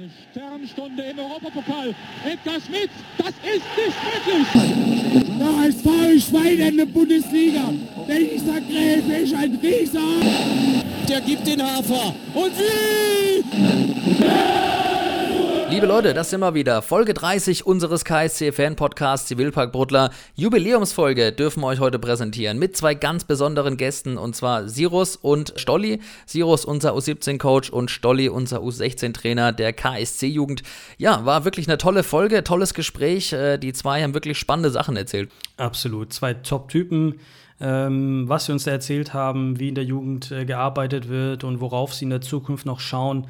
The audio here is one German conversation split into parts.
Eine Sternstunde im Europapokal. Edgar Schmidt, das ist nicht möglich. Der HSV Schwein in der Bundesliga. Dieser Gräfe ist ein Rieser. Der gibt den Hafer. Und wie? Liebe Leute, das sind wir wieder. Folge 30 unseres KSC-Fan-Podcasts Zivilpark Bruttler. Jubiläumsfolge dürfen wir euch heute präsentieren mit zwei ganz besonderen Gästen und zwar Sirus und Stolli. Sirus, unser U17-Coach und Stolli, unser U16-Trainer der KSC-Jugend. Ja, war wirklich eine tolle Folge, tolles Gespräch. Äh, die zwei haben wirklich spannende Sachen erzählt. Absolut. Zwei Top-Typen. Ähm, was sie uns da erzählt haben, wie in der Jugend äh, gearbeitet wird und worauf sie in der Zukunft noch schauen.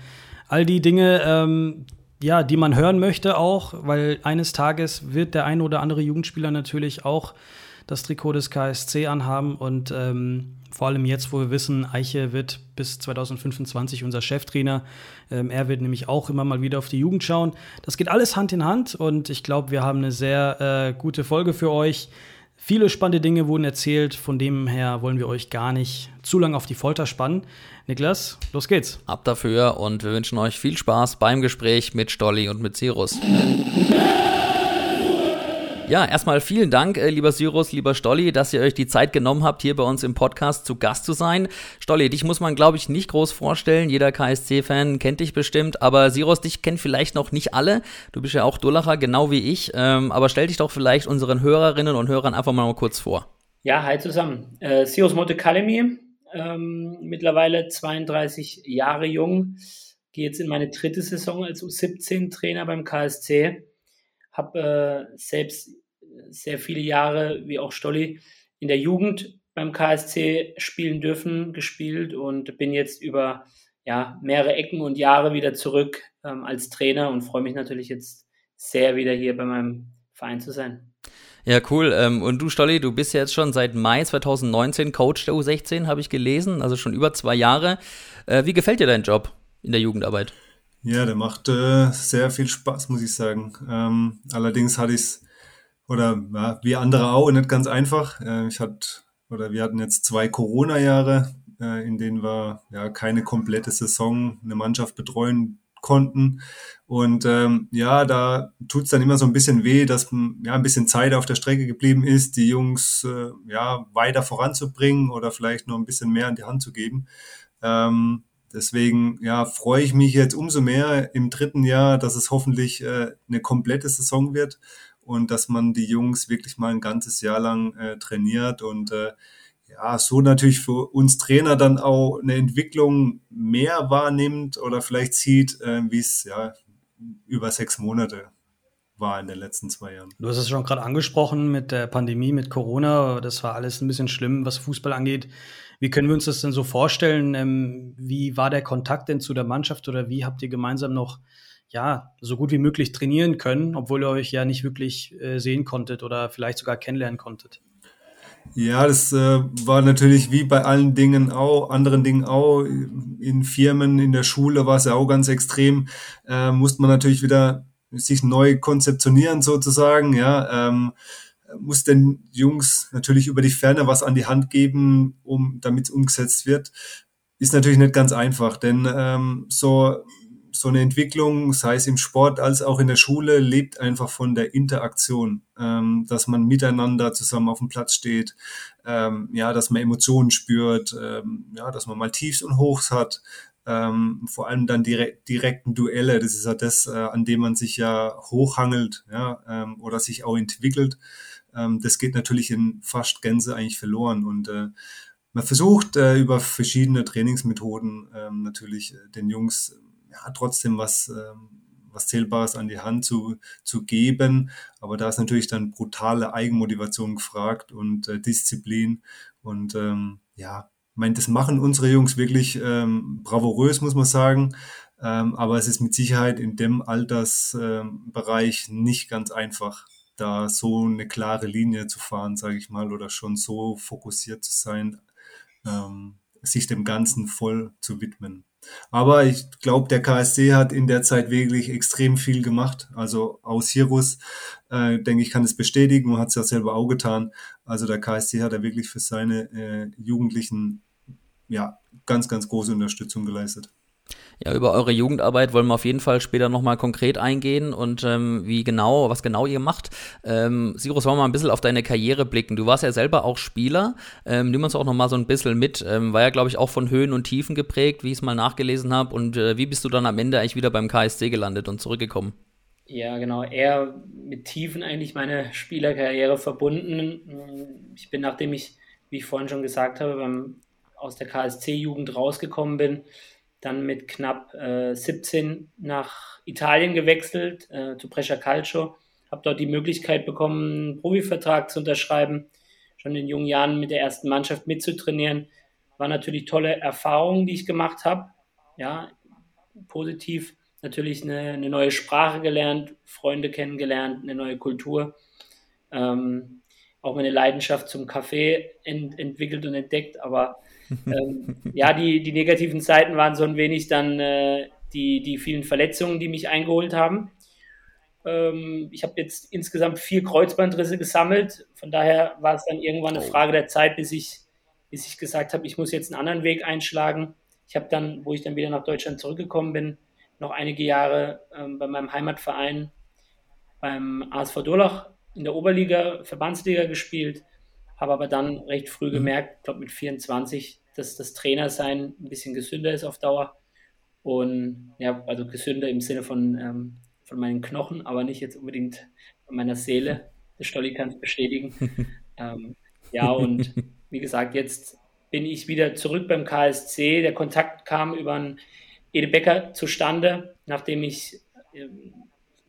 All die Dinge, ähm, ja, die man hören möchte auch, weil eines Tages wird der ein oder andere Jugendspieler natürlich auch das Trikot des KSC anhaben und ähm, vor allem jetzt, wo wir wissen, Eiche wird bis 2025 unser Cheftrainer. Ähm, er wird nämlich auch immer mal wieder auf die Jugend schauen. Das geht alles Hand in Hand und ich glaube, wir haben eine sehr äh, gute Folge für euch. Viele spannende Dinge wurden erzählt, von dem her wollen wir euch gar nicht zu lange auf die Folter spannen. Niklas, los geht's. Ab dafür und wir wünschen euch viel Spaß beim Gespräch mit Stolli und mit Cyrus. Ja, erstmal vielen Dank, äh, lieber Cyrus, lieber Stolli, dass ihr euch die Zeit genommen habt, hier bei uns im Podcast zu Gast zu sein. Stolli, dich muss man, glaube ich, nicht groß vorstellen. Jeder KSC-Fan kennt dich bestimmt, aber Cyrus, dich kennen vielleicht noch nicht alle. Du bist ja auch Dullacher, genau wie ich. Ähm, aber stell dich doch vielleicht unseren Hörerinnen und Hörern einfach mal kurz vor. Ja, hi zusammen. Äh, Cyrus Motekalemi, ähm, mittlerweile 32 Jahre jung, gehe jetzt in meine dritte Saison als U17-Trainer beim KSC. Habe äh, selbst sehr viele Jahre, wie auch Stolli, in der Jugend beim KSC spielen dürfen, gespielt und bin jetzt über ja, mehrere Ecken und Jahre wieder zurück ähm, als Trainer und freue mich natürlich jetzt sehr, wieder hier bei meinem Verein zu sein. Ja, cool. Ähm, und du, Stolli, du bist ja jetzt schon seit Mai 2019 Coach der U16, habe ich gelesen, also schon über zwei Jahre. Äh, wie gefällt dir dein Job in der Jugendarbeit? Ja, der macht äh, sehr viel Spaß, muss ich sagen. Ähm, allerdings hatte ich es, oder ja, wie andere auch, nicht ganz einfach. Äh, ich hatte, oder wir hatten jetzt zwei Corona-Jahre, äh, in denen wir ja keine komplette Saison eine Mannschaft betreuen konnten. Und ähm, ja, da tut's dann immer so ein bisschen weh, dass ja ein bisschen Zeit auf der Strecke geblieben ist, die Jungs äh, ja weiter voranzubringen oder vielleicht noch ein bisschen mehr an die Hand zu geben. Ähm, deswegen ja freue ich mich jetzt umso mehr im dritten Jahr, dass es hoffentlich äh, eine komplette Saison wird und dass man die Jungs wirklich mal ein ganzes Jahr lang äh, trainiert und äh, ja, so natürlich für uns Trainer dann auch eine Entwicklung mehr wahrnimmt oder vielleicht sieht, äh, wie es ja über sechs Monate war in den letzten zwei Jahren. Du hast es schon gerade angesprochen mit der Pandemie, mit Corona. Das war alles ein bisschen schlimm, was Fußball angeht. Wie können wir uns das denn so vorstellen? Ähm, wie war der Kontakt denn zu der Mannschaft oder wie habt ihr gemeinsam noch ja, so gut wie möglich trainieren können, obwohl ihr euch ja nicht wirklich äh, sehen konntet oder vielleicht sogar kennenlernen konntet? Ja, das äh, war natürlich wie bei allen Dingen auch, anderen Dingen auch, in Firmen, in der Schule war es ja auch ganz extrem, äh, musste man natürlich wieder sich neu konzeptionieren sozusagen, ja, ähm, muss den Jungs natürlich über die Ferne was an die Hand geben, um damit es umgesetzt wird. Ist natürlich nicht ganz einfach, denn ähm, so so eine Entwicklung, sei es im Sport als auch in der Schule, lebt einfach von der Interaktion, ähm, dass man miteinander zusammen auf dem Platz steht, ähm, ja, dass man Emotionen spürt, ähm, ja, dass man mal Tiefs und Hochs hat, ähm, vor allem dann direkt, direkten Duelle, das ist ja das, äh, an dem man sich ja hochhangelt, ja, ähm, oder sich auch entwickelt. Ähm, das geht natürlich in fast Gänze eigentlich verloren und äh, man versucht äh, über verschiedene Trainingsmethoden ähm, natürlich äh, den Jungs ja, trotzdem was, ähm, was Zählbares an die Hand zu, zu geben. Aber da ist natürlich dann brutale Eigenmotivation gefragt und äh, Disziplin. Und ähm, ja, ich meine, das machen unsere Jungs wirklich ähm, bravourös, muss man sagen. Ähm, aber es ist mit Sicherheit in dem Altersbereich ähm, nicht ganz einfach, da so eine klare Linie zu fahren, sage ich mal, oder schon so fokussiert zu sein, ähm, sich dem Ganzen voll zu widmen. Aber ich glaube, der KSC hat in der Zeit wirklich extrem viel gemacht. Also aus Hirus, äh, denke ich, kann es bestätigen und hat es ja selber auch getan. Also der KSC hat da wirklich für seine äh, Jugendlichen ja ganz, ganz große Unterstützung geleistet. Ja, über eure Jugendarbeit wollen wir auf jeden Fall später nochmal konkret eingehen und ähm, wie genau, was genau ihr macht. Ähm, Sirus, wollen wir mal ein bisschen auf deine Karriere blicken. Du warst ja selber auch Spieler. Ähm, nimm uns auch nochmal so ein bisschen mit. Ähm, war ja, glaube ich, auch von Höhen und Tiefen geprägt, wie ich es mal nachgelesen habe. Und äh, wie bist du dann am Ende eigentlich wieder beim KSC gelandet und zurückgekommen? Ja, genau. Eher mit Tiefen eigentlich meine Spielerkarriere verbunden. Ich bin, nachdem ich, wie ich vorhin schon gesagt habe, beim, aus der KSC-Jugend rausgekommen bin, dann mit knapp äh, 17 nach Italien gewechselt, äh, zu Brescia Calcio. Habe dort die Möglichkeit bekommen, einen Profivertrag zu unterschreiben, schon in jungen Jahren mit der ersten Mannschaft mitzutrainieren. War natürlich tolle Erfahrungen, die ich gemacht habe. Ja, positiv natürlich eine, eine, neue Sprache gelernt, Freunde kennengelernt, eine neue Kultur. Ähm, auch meine Leidenschaft zum Kaffee ent, entwickelt und entdeckt, aber ähm, ja, die, die negativen Seiten waren so ein wenig dann äh, die, die vielen Verletzungen, die mich eingeholt haben. Ähm, ich habe jetzt insgesamt vier Kreuzbandrisse gesammelt. Von daher war es dann irgendwann eine oh. Frage der Zeit, bis ich, bis ich gesagt habe, ich muss jetzt einen anderen Weg einschlagen. Ich habe dann, wo ich dann wieder nach Deutschland zurückgekommen bin, noch einige Jahre ähm, bei meinem Heimatverein beim ASV Durlach in der Oberliga, Verbandsliga gespielt, habe aber dann recht früh mhm. gemerkt, ich glaube mit 24, dass das Trainersein ein bisschen gesünder ist auf Dauer. Und ja, also gesünder im Sinne von, ähm, von meinen Knochen, aber nicht jetzt unbedingt von meiner Seele. Der Stolli kann es bestätigen. ähm, ja, und wie gesagt, jetzt bin ich wieder zurück beim KSC. Der Kontakt kam über einen Ede Becker zustande, nachdem ich ähm,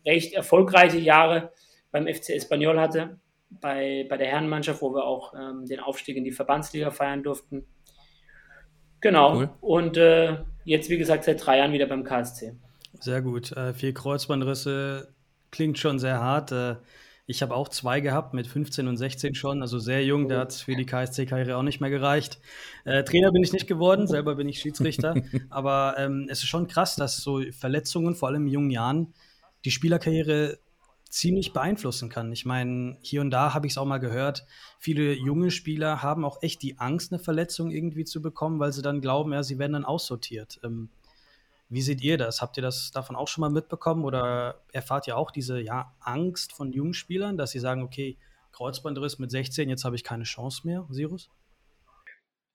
recht erfolgreiche Jahre beim FC Espanyol hatte, bei, bei der Herrenmannschaft, wo wir auch ähm, den Aufstieg in die Verbandsliga feiern durften. Genau. Cool. Und äh, jetzt, wie gesagt, seit drei Jahren wieder beim KSC. Sehr gut. Äh, vier Kreuzbandrisse klingt schon sehr hart. Äh, ich habe auch zwei gehabt, mit 15 und 16 schon, also sehr jung. Da hat es für die KSC-Karriere auch nicht mehr gereicht. Äh, Trainer bin ich nicht geworden, selber bin ich Schiedsrichter. Aber ähm, es ist schon krass, dass so Verletzungen, vor allem in jungen Jahren, die Spielerkarriere ziemlich beeinflussen kann. Ich meine, hier und da habe ich es auch mal gehört, viele junge Spieler haben auch echt die Angst, eine Verletzung irgendwie zu bekommen, weil sie dann glauben, ja, sie werden dann aussortiert. Ähm, wie seht ihr das? Habt ihr das davon auch schon mal mitbekommen oder erfahrt ihr auch diese ja, Angst von jungen Spielern, dass sie sagen, okay, Kreuzbandriss mit 16, jetzt habe ich keine Chance mehr, Sirus?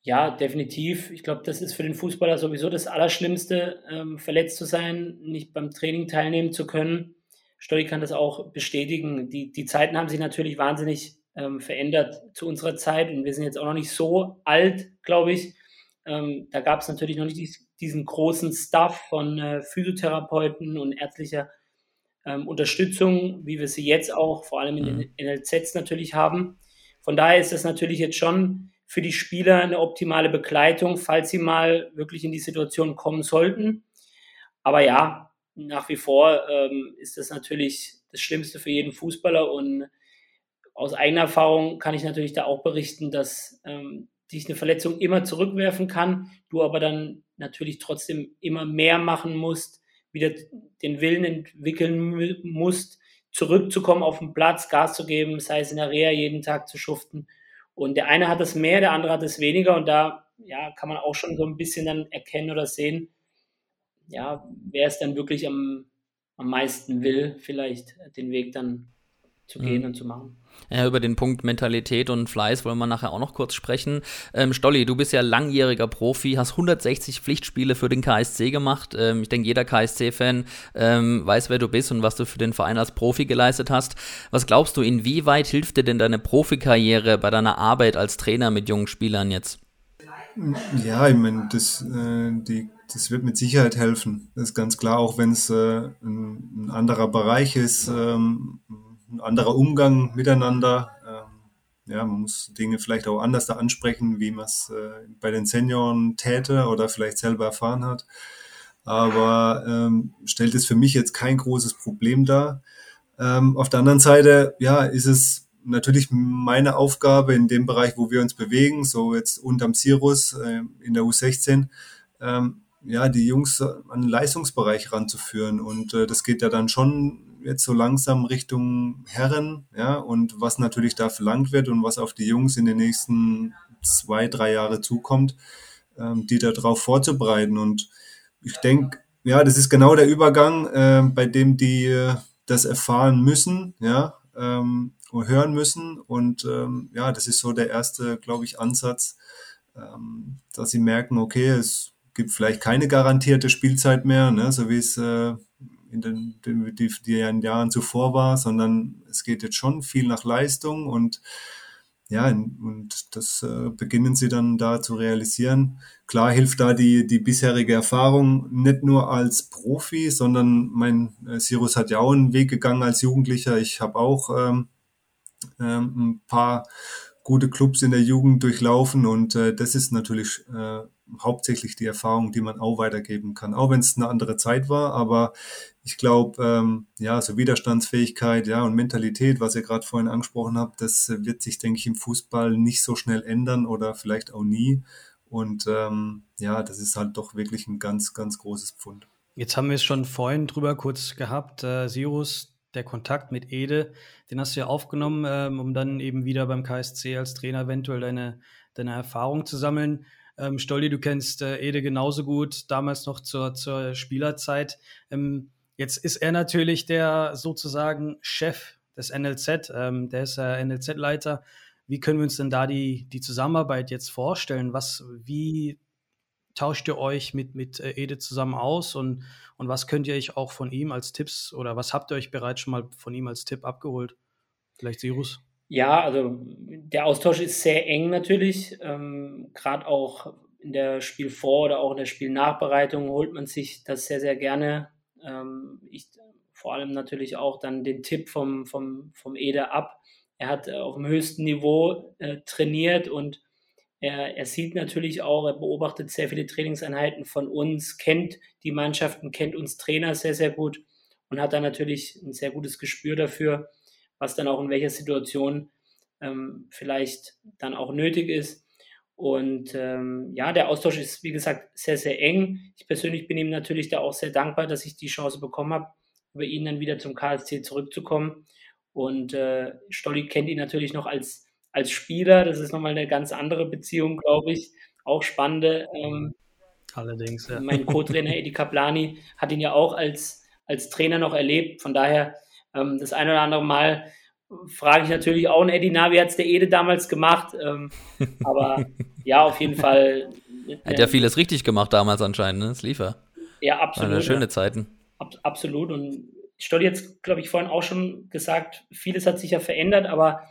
Ja, definitiv. Ich glaube, das ist für den Fußballer sowieso das Allerschlimmste, ähm, verletzt zu sein, nicht beim Training teilnehmen zu können. Stolli kann das auch bestätigen. Die, die Zeiten haben sich natürlich wahnsinnig ähm, verändert zu unserer Zeit und wir sind jetzt auch noch nicht so alt, glaube ich. Ähm, da gab es natürlich noch nicht dies, diesen großen Stuff von äh, Physiotherapeuten und ärztlicher ähm, Unterstützung, wie wir sie jetzt auch vor allem in den mhm. NLZs natürlich haben. Von daher ist das natürlich jetzt schon für die Spieler eine optimale Begleitung, falls sie mal wirklich in die Situation kommen sollten. Aber ja, nach wie vor ähm, ist das natürlich das Schlimmste für jeden Fußballer und aus eigener Erfahrung kann ich natürlich da auch berichten, dass ähm, dich eine Verletzung immer zurückwerfen kann, du aber dann natürlich trotzdem immer mehr machen musst, wieder den Willen entwickeln musst, zurückzukommen auf den Platz, Gas zu geben, sei es in der Reha jeden Tag zu schuften. Und der eine hat es mehr, der andere hat es weniger und da ja, kann man auch schon so ein bisschen dann erkennen oder sehen, ja, wer es dann wirklich am, am meisten will, vielleicht den Weg dann zu gehen mhm. und zu machen. Ja, über den Punkt Mentalität und Fleiß wollen wir nachher auch noch kurz sprechen. Ähm, Stolli, du bist ja langjähriger Profi, hast 160 Pflichtspiele für den KSC gemacht. Ähm, ich denke, jeder KSC-Fan ähm, weiß, wer du bist und was du für den Verein als Profi geleistet hast. Was glaubst du, inwieweit hilft dir denn deine Profikarriere bei deiner Arbeit als Trainer mit jungen Spielern jetzt? Ja, ich meine, das, äh, die das wird mit Sicherheit helfen. Das ist ganz klar, auch wenn es äh, ein, ein, anderer Bereich ist, ähm, ein anderer Umgang miteinander. Ähm, ja, man muss Dinge vielleicht auch anders da ansprechen, wie man es äh, bei den Senioren täte oder vielleicht selber erfahren hat. Aber ähm, stellt es für mich jetzt kein großes Problem dar. Ähm, auf der anderen Seite, ja, ist es natürlich meine Aufgabe in dem Bereich, wo wir uns bewegen, so jetzt unterm Cirrus äh, in der U16, ähm, ja, die Jungs an den Leistungsbereich ranzuführen. Und äh, das geht ja dann schon jetzt so langsam Richtung Herren, ja, und was natürlich da verlangt wird und was auf die Jungs in den nächsten zwei, drei Jahre zukommt, ähm, die darauf vorzubereiten. Und ich denke, ja, das ist genau der Übergang, äh, bei dem die äh, das erfahren müssen, ja, ähm, hören müssen. Und ähm, ja, das ist so der erste, glaube ich, Ansatz, ähm, dass sie merken, okay, es gibt vielleicht keine garantierte Spielzeit mehr, ne, so wie es äh, in den, den die, die Jahren zuvor war, sondern es geht jetzt schon viel nach Leistung und ja, und das äh, beginnen sie dann da zu realisieren. Klar hilft da die, die bisherige Erfahrung nicht nur als Profi, sondern mein äh, Sirus hat ja auch einen Weg gegangen als Jugendlicher. Ich habe auch ähm, ähm, ein paar gute Clubs in der Jugend durchlaufen und äh, das ist natürlich äh, hauptsächlich die Erfahrung, die man auch weitergeben kann, auch wenn es eine andere Zeit war, aber ich glaube, ähm, ja, so Widerstandsfähigkeit, ja, und Mentalität, was ihr gerade vorhin angesprochen habt, das wird sich, denke ich, im Fußball nicht so schnell ändern oder vielleicht auch nie. Und ähm, ja, das ist halt doch wirklich ein ganz, ganz großes Pfund. Jetzt haben wir es schon vorhin drüber kurz gehabt. Äh, Sirus, der Kontakt mit Ede, den hast du ja aufgenommen, ähm, um dann eben wieder beim KSC als Trainer eventuell deine, deine Erfahrung zu sammeln. Ähm, Stolli, du kennst äh, Ede genauso gut, damals noch zur, zur Spielerzeit. Ähm, Jetzt ist er natürlich der sozusagen Chef des NLZ, ähm, der ist äh, NLZ-Leiter. Wie können wir uns denn da die, die Zusammenarbeit jetzt vorstellen? Was, wie tauscht ihr euch mit, mit äh, Ede zusammen aus und, und was könnt ihr euch auch von ihm als Tipps oder was habt ihr euch bereits schon mal von ihm als Tipp abgeholt? Vielleicht Sirus? Ja, also der Austausch ist sehr eng natürlich. Ähm, Gerade auch in der Spielvor- oder auch in der Spielnachbereitung holt man sich das sehr, sehr gerne ähm, ich vor allem natürlich auch dann den Tipp vom, vom, vom Ede ab. Er hat äh, auf dem höchsten Niveau äh, trainiert und er, er sieht natürlich auch, er beobachtet sehr viele Trainingseinheiten von uns, kennt die Mannschaften, kennt uns Trainer sehr, sehr gut und hat dann natürlich ein sehr gutes Gespür dafür, was dann auch in welcher Situation ähm, vielleicht dann auch nötig ist. Und ähm, ja, der Austausch ist, wie gesagt, sehr, sehr eng. Ich persönlich bin ihm natürlich da auch sehr dankbar, dass ich die Chance bekommen habe, über ihn dann wieder zum KSC zurückzukommen. Und äh, Stolli kennt ihn natürlich noch als, als Spieler. Das ist nochmal eine ganz andere Beziehung, glaube ich. Auch spannende. Ähm, Allerdings, ja. Mein Co-Trainer Edi Kaplani hat ihn ja auch als, als Trainer noch erlebt. Von daher ähm, das ein oder andere Mal frage ich natürlich auch einen Eddie, na, wie hat es der Ede damals gemacht? Ähm, aber ja, auf jeden Fall. Hat ja vieles richtig gemacht damals anscheinend, ne? Das lief ja. Ja, absolut. Waren schöne Zeiten. Ab, absolut. Und ich Stoll jetzt, glaube ich, vorhin auch schon gesagt, vieles hat sich ja verändert, aber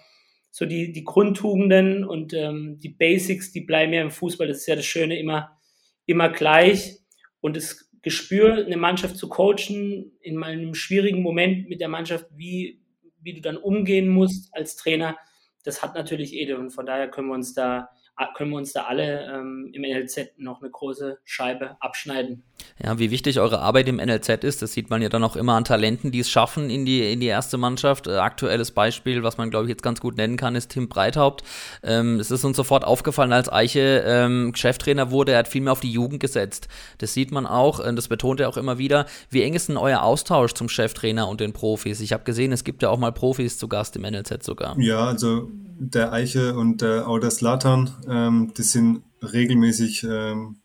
so die, die Grundtugenden und ähm, die Basics, die bleiben ja im Fußball, das ist ja das Schöne, immer, immer gleich. Und das Gespür, eine Mannschaft zu coachen, in einem schwierigen Moment mit der Mannschaft, wie wie du dann umgehen musst als Trainer, das hat natürlich Ede und von daher können wir uns da können wir uns da alle ähm, im NLZ noch eine große Scheibe abschneiden. Ja, wie wichtig eure Arbeit im NLZ ist, das sieht man ja dann auch immer an Talenten, die es schaffen in die, in die erste Mannschaft. Äh, aktuelles Beispiel, was man glaube ich jetzt ganz gut nennen kann, ist Tim Breithaupt. Ähm, es ist uns sofort aufgefallen, als Eiche ähm, Cheftrainer wurde, er hat viel mehr auf die Jugend gesetzt. Das sieht man auch, äh, das betont er auch immer wieder. Wie eng ist denn euer Austausch zum Cheftrainer und den Profis? Ich habe gesehen, es gibt ja auch mal Profis zu Gast im NLZ sogar. Ja, also der Eiche und der auch der Slatan, ähm, die sind regelmäßig ähm,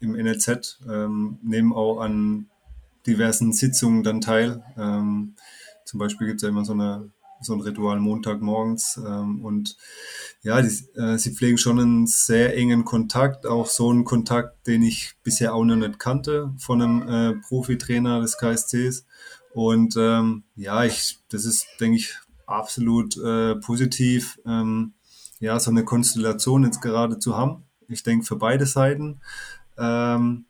im NLZ, ähm, nehmen auch an diversen Sitzungen dann teil. Ähm, zum Beispiel gibt es ja immer so, eine, so ein Ritual Montagmorgens ähm, und ja, die, äh, sie pflegen schon einen sehr engen Kontakt, auch so einen Kontakt, den ich bisher auch noch nicht kannte von einem äh, Profitrainer des KSCs. Und ähm, ja, ich, das ist, denke ich, absolut äh, positiv, ähm, ja, so eine Konstellation jetzt gerade zu haben. Ich denke für beide Seiten. Ähm,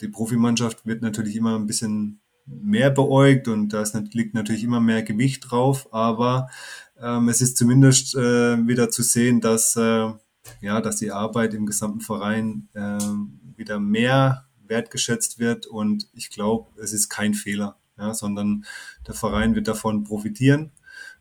die Profimannschaft wird natürlich immer ein bisschen mehr beäugt und da liegt natürlich immer mehr Gewicht drauf, aber ähm, es ist zumindest äh, wieder zu sehen, dass, äh, ja, dass die Arbeit im gesamten Verein äh, wieder mehr wertgeschätzt wird und ich glaube, es ist kein Fehler, ja, sondern der Verein wird davon profitieren.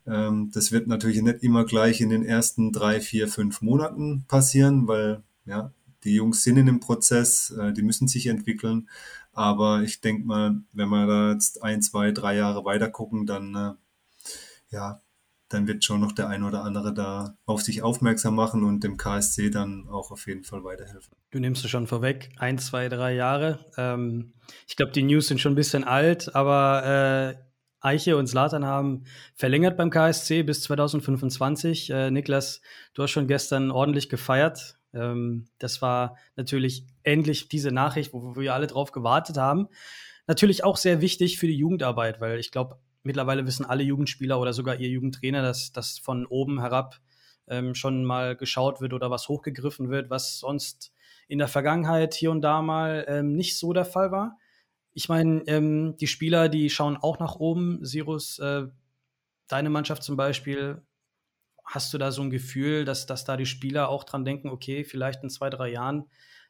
Ähm, das wird natürlich nicht immer gleich in den ersten drei, vier, fünf Monaten passieren, weil ja, die Jungs sind in dem Prozess, äh, die müssen sich entwickeln. Aber ich denke mal, wenn wir da jetzt ein, zwei, drei Jahre weiter gucken, dann äh, ja, dann wird schon noch der ein oder andere da auf sich aufmerksam machen und dem KSC dann auch auf jeden Fall weiterhelfen. Du nimmst es schon vorweg, ein, zwei, drei Jahre. Ähm, ich glaube, die News sind schon ein bisschen alt, aber äh, Eiche und Slatan haben verlängert beim KSC bis 2025. Äh, Niklas, du hast schon gestern ordentlich gefeiert. Ähm, das war natürlich endlich diese Nachricht, wo, wir alle drauf gewartet haben. Natürlich auch sehr wichtig für die Jugendarbeit, weil ich glaube, mittlerweile wissen alle Jugendspieler oder sogar ihr Jugendtrainer, dass das von oben herab ähm, schon mal geschaut wird oder was hochgegriffen wird, was sonst in der Vergangenheit hier und da mal ähm, nicht so der Fall war. Ich meine, ähm, die Spieler, die schauen auch nach oben. Sirus, äh, deine Mannschaft zum Beispiel, hast du da so ein Gefühl, dass, dass da die Spieler auch dran denken, okay, vielleicht in zwei, drei Jahren,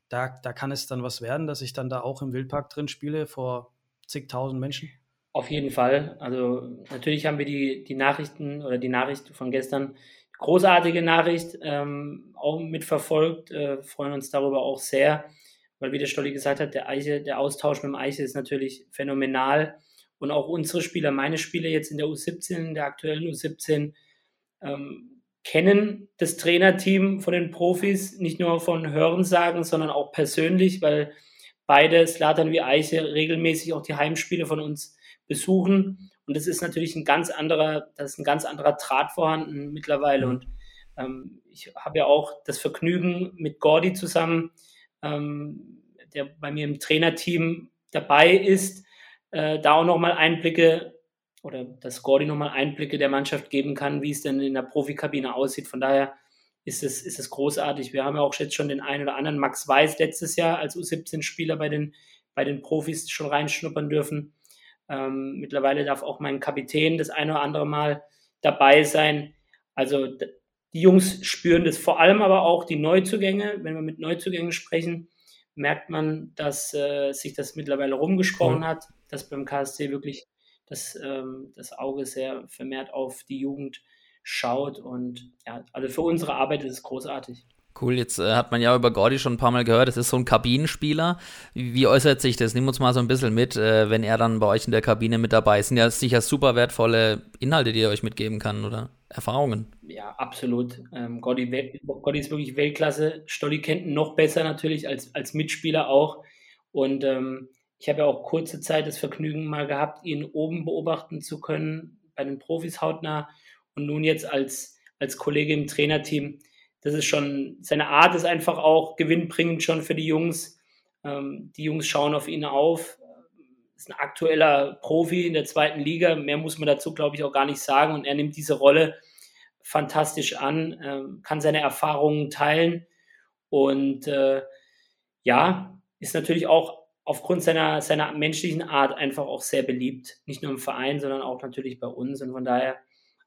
da, da kann es dann was werden, dass ich dann da auch im Wildpark drin spiele vor zigtausend Menschen? Auf jeden Fall. Also natürlich haben wir die, die Nachrichten oder die Nachricht von gestern, großartige Nachricht, ähm, auch mitverfolgt, äh, freuen uns darüber auch sehr, weil wie der Stolli gesagt hat, der Eiche, der Austausch mit dem Eiche ist natürlich phänomenal. Und auch unsere Spieler, meine Spieler jetzt in der U17, in der aktuellen U17, ähm, kennen das Trainerteam von den Profis, nicht nur von Hörensagen, sondern auch persönlich, weil beide, Slatan wie Eiche, regelmäßig auch die Heimspiele von uns besuchen. Und das ist natürlich ein ganz anderer, das ist ein ganz anderer Draht vorhanden mittlerweile. Und ähm, ich habe ja auch das Vergnügen mit Gordy zusammen, ähm, der bei mir im Trainerteam dabei ist, äh, da auch nochmal Einblicke oder dass Gordy nochmal Einblicke der Mannschaft geben kann, wie es denn in der Profikabine aussieht. Von daher ist es, ist es großartig. Wir haben ja auch jetzt schon den einen oder anderen Max Weiß letztes Jahr als U17-Spieler bei den, bei den Profis schon reinschnuppern dürfen. Ähm, mittlerweile darf auch mein Kapitän das eine oder andere Mal dabei sein. Also die Jungs spüren das vor allem aber auch die Neuzugänge. Wenn wir mit Neuzugängen sprechen, merkt man, dass äh, sich das mittlerweile rumgesprochen cool. hat, dass beim KSC wirklich dass ähm, das Auge sehr vermehrt auf die Jugend schaut. Und ja, also für unsere Arbeit ist es großartig. Cool, jetzt äh, hat man ja über Gordy schon ein paar Mal gehört, das ist so ein Kabinenspieler. Wie, wie äußert sich das? Nimm uns mal so ein bisschen mit, äh, wenn er dann bei euch in der Kabine mit dabei ist. Sind ja sicher super wertvolle Inhalte, die er euch mitgeben kann, oder? Erfahrungen. Ja, absolut. Ähm, Gordy, Gordy ist wirklich Weltklasse. Stolli kennt ihn noch besser natürlich als, als Mitspieler auch. Und ähm, ich habe ja auch kurze Zeit das Vergnügen mal gehabt, ihn oben beobachten zu können, bei den Profis hautnah und nun jetzt als, als Kollege im Trainerteam. Das ist schon, seine Art ist einfach auch gewinnbringend schon für die Jungs. Ähm, die Jungs schauen auf ihn auf. Ist ein aktueller Profi in der zweiten Liga. Mehr muss man dazu, glaube ich, auch gar nicht sagen. Und er nimmt diese Rolle fantastisch an, ähm, kann seine Erfahrungen teilen und äh, ja, ist natürlich auch aufgrund seiner, seiner menschlichen Art einfach auch sehr beliebt. Nicht nur im Verein, sondern auch natürlich bei uns. Und von daher,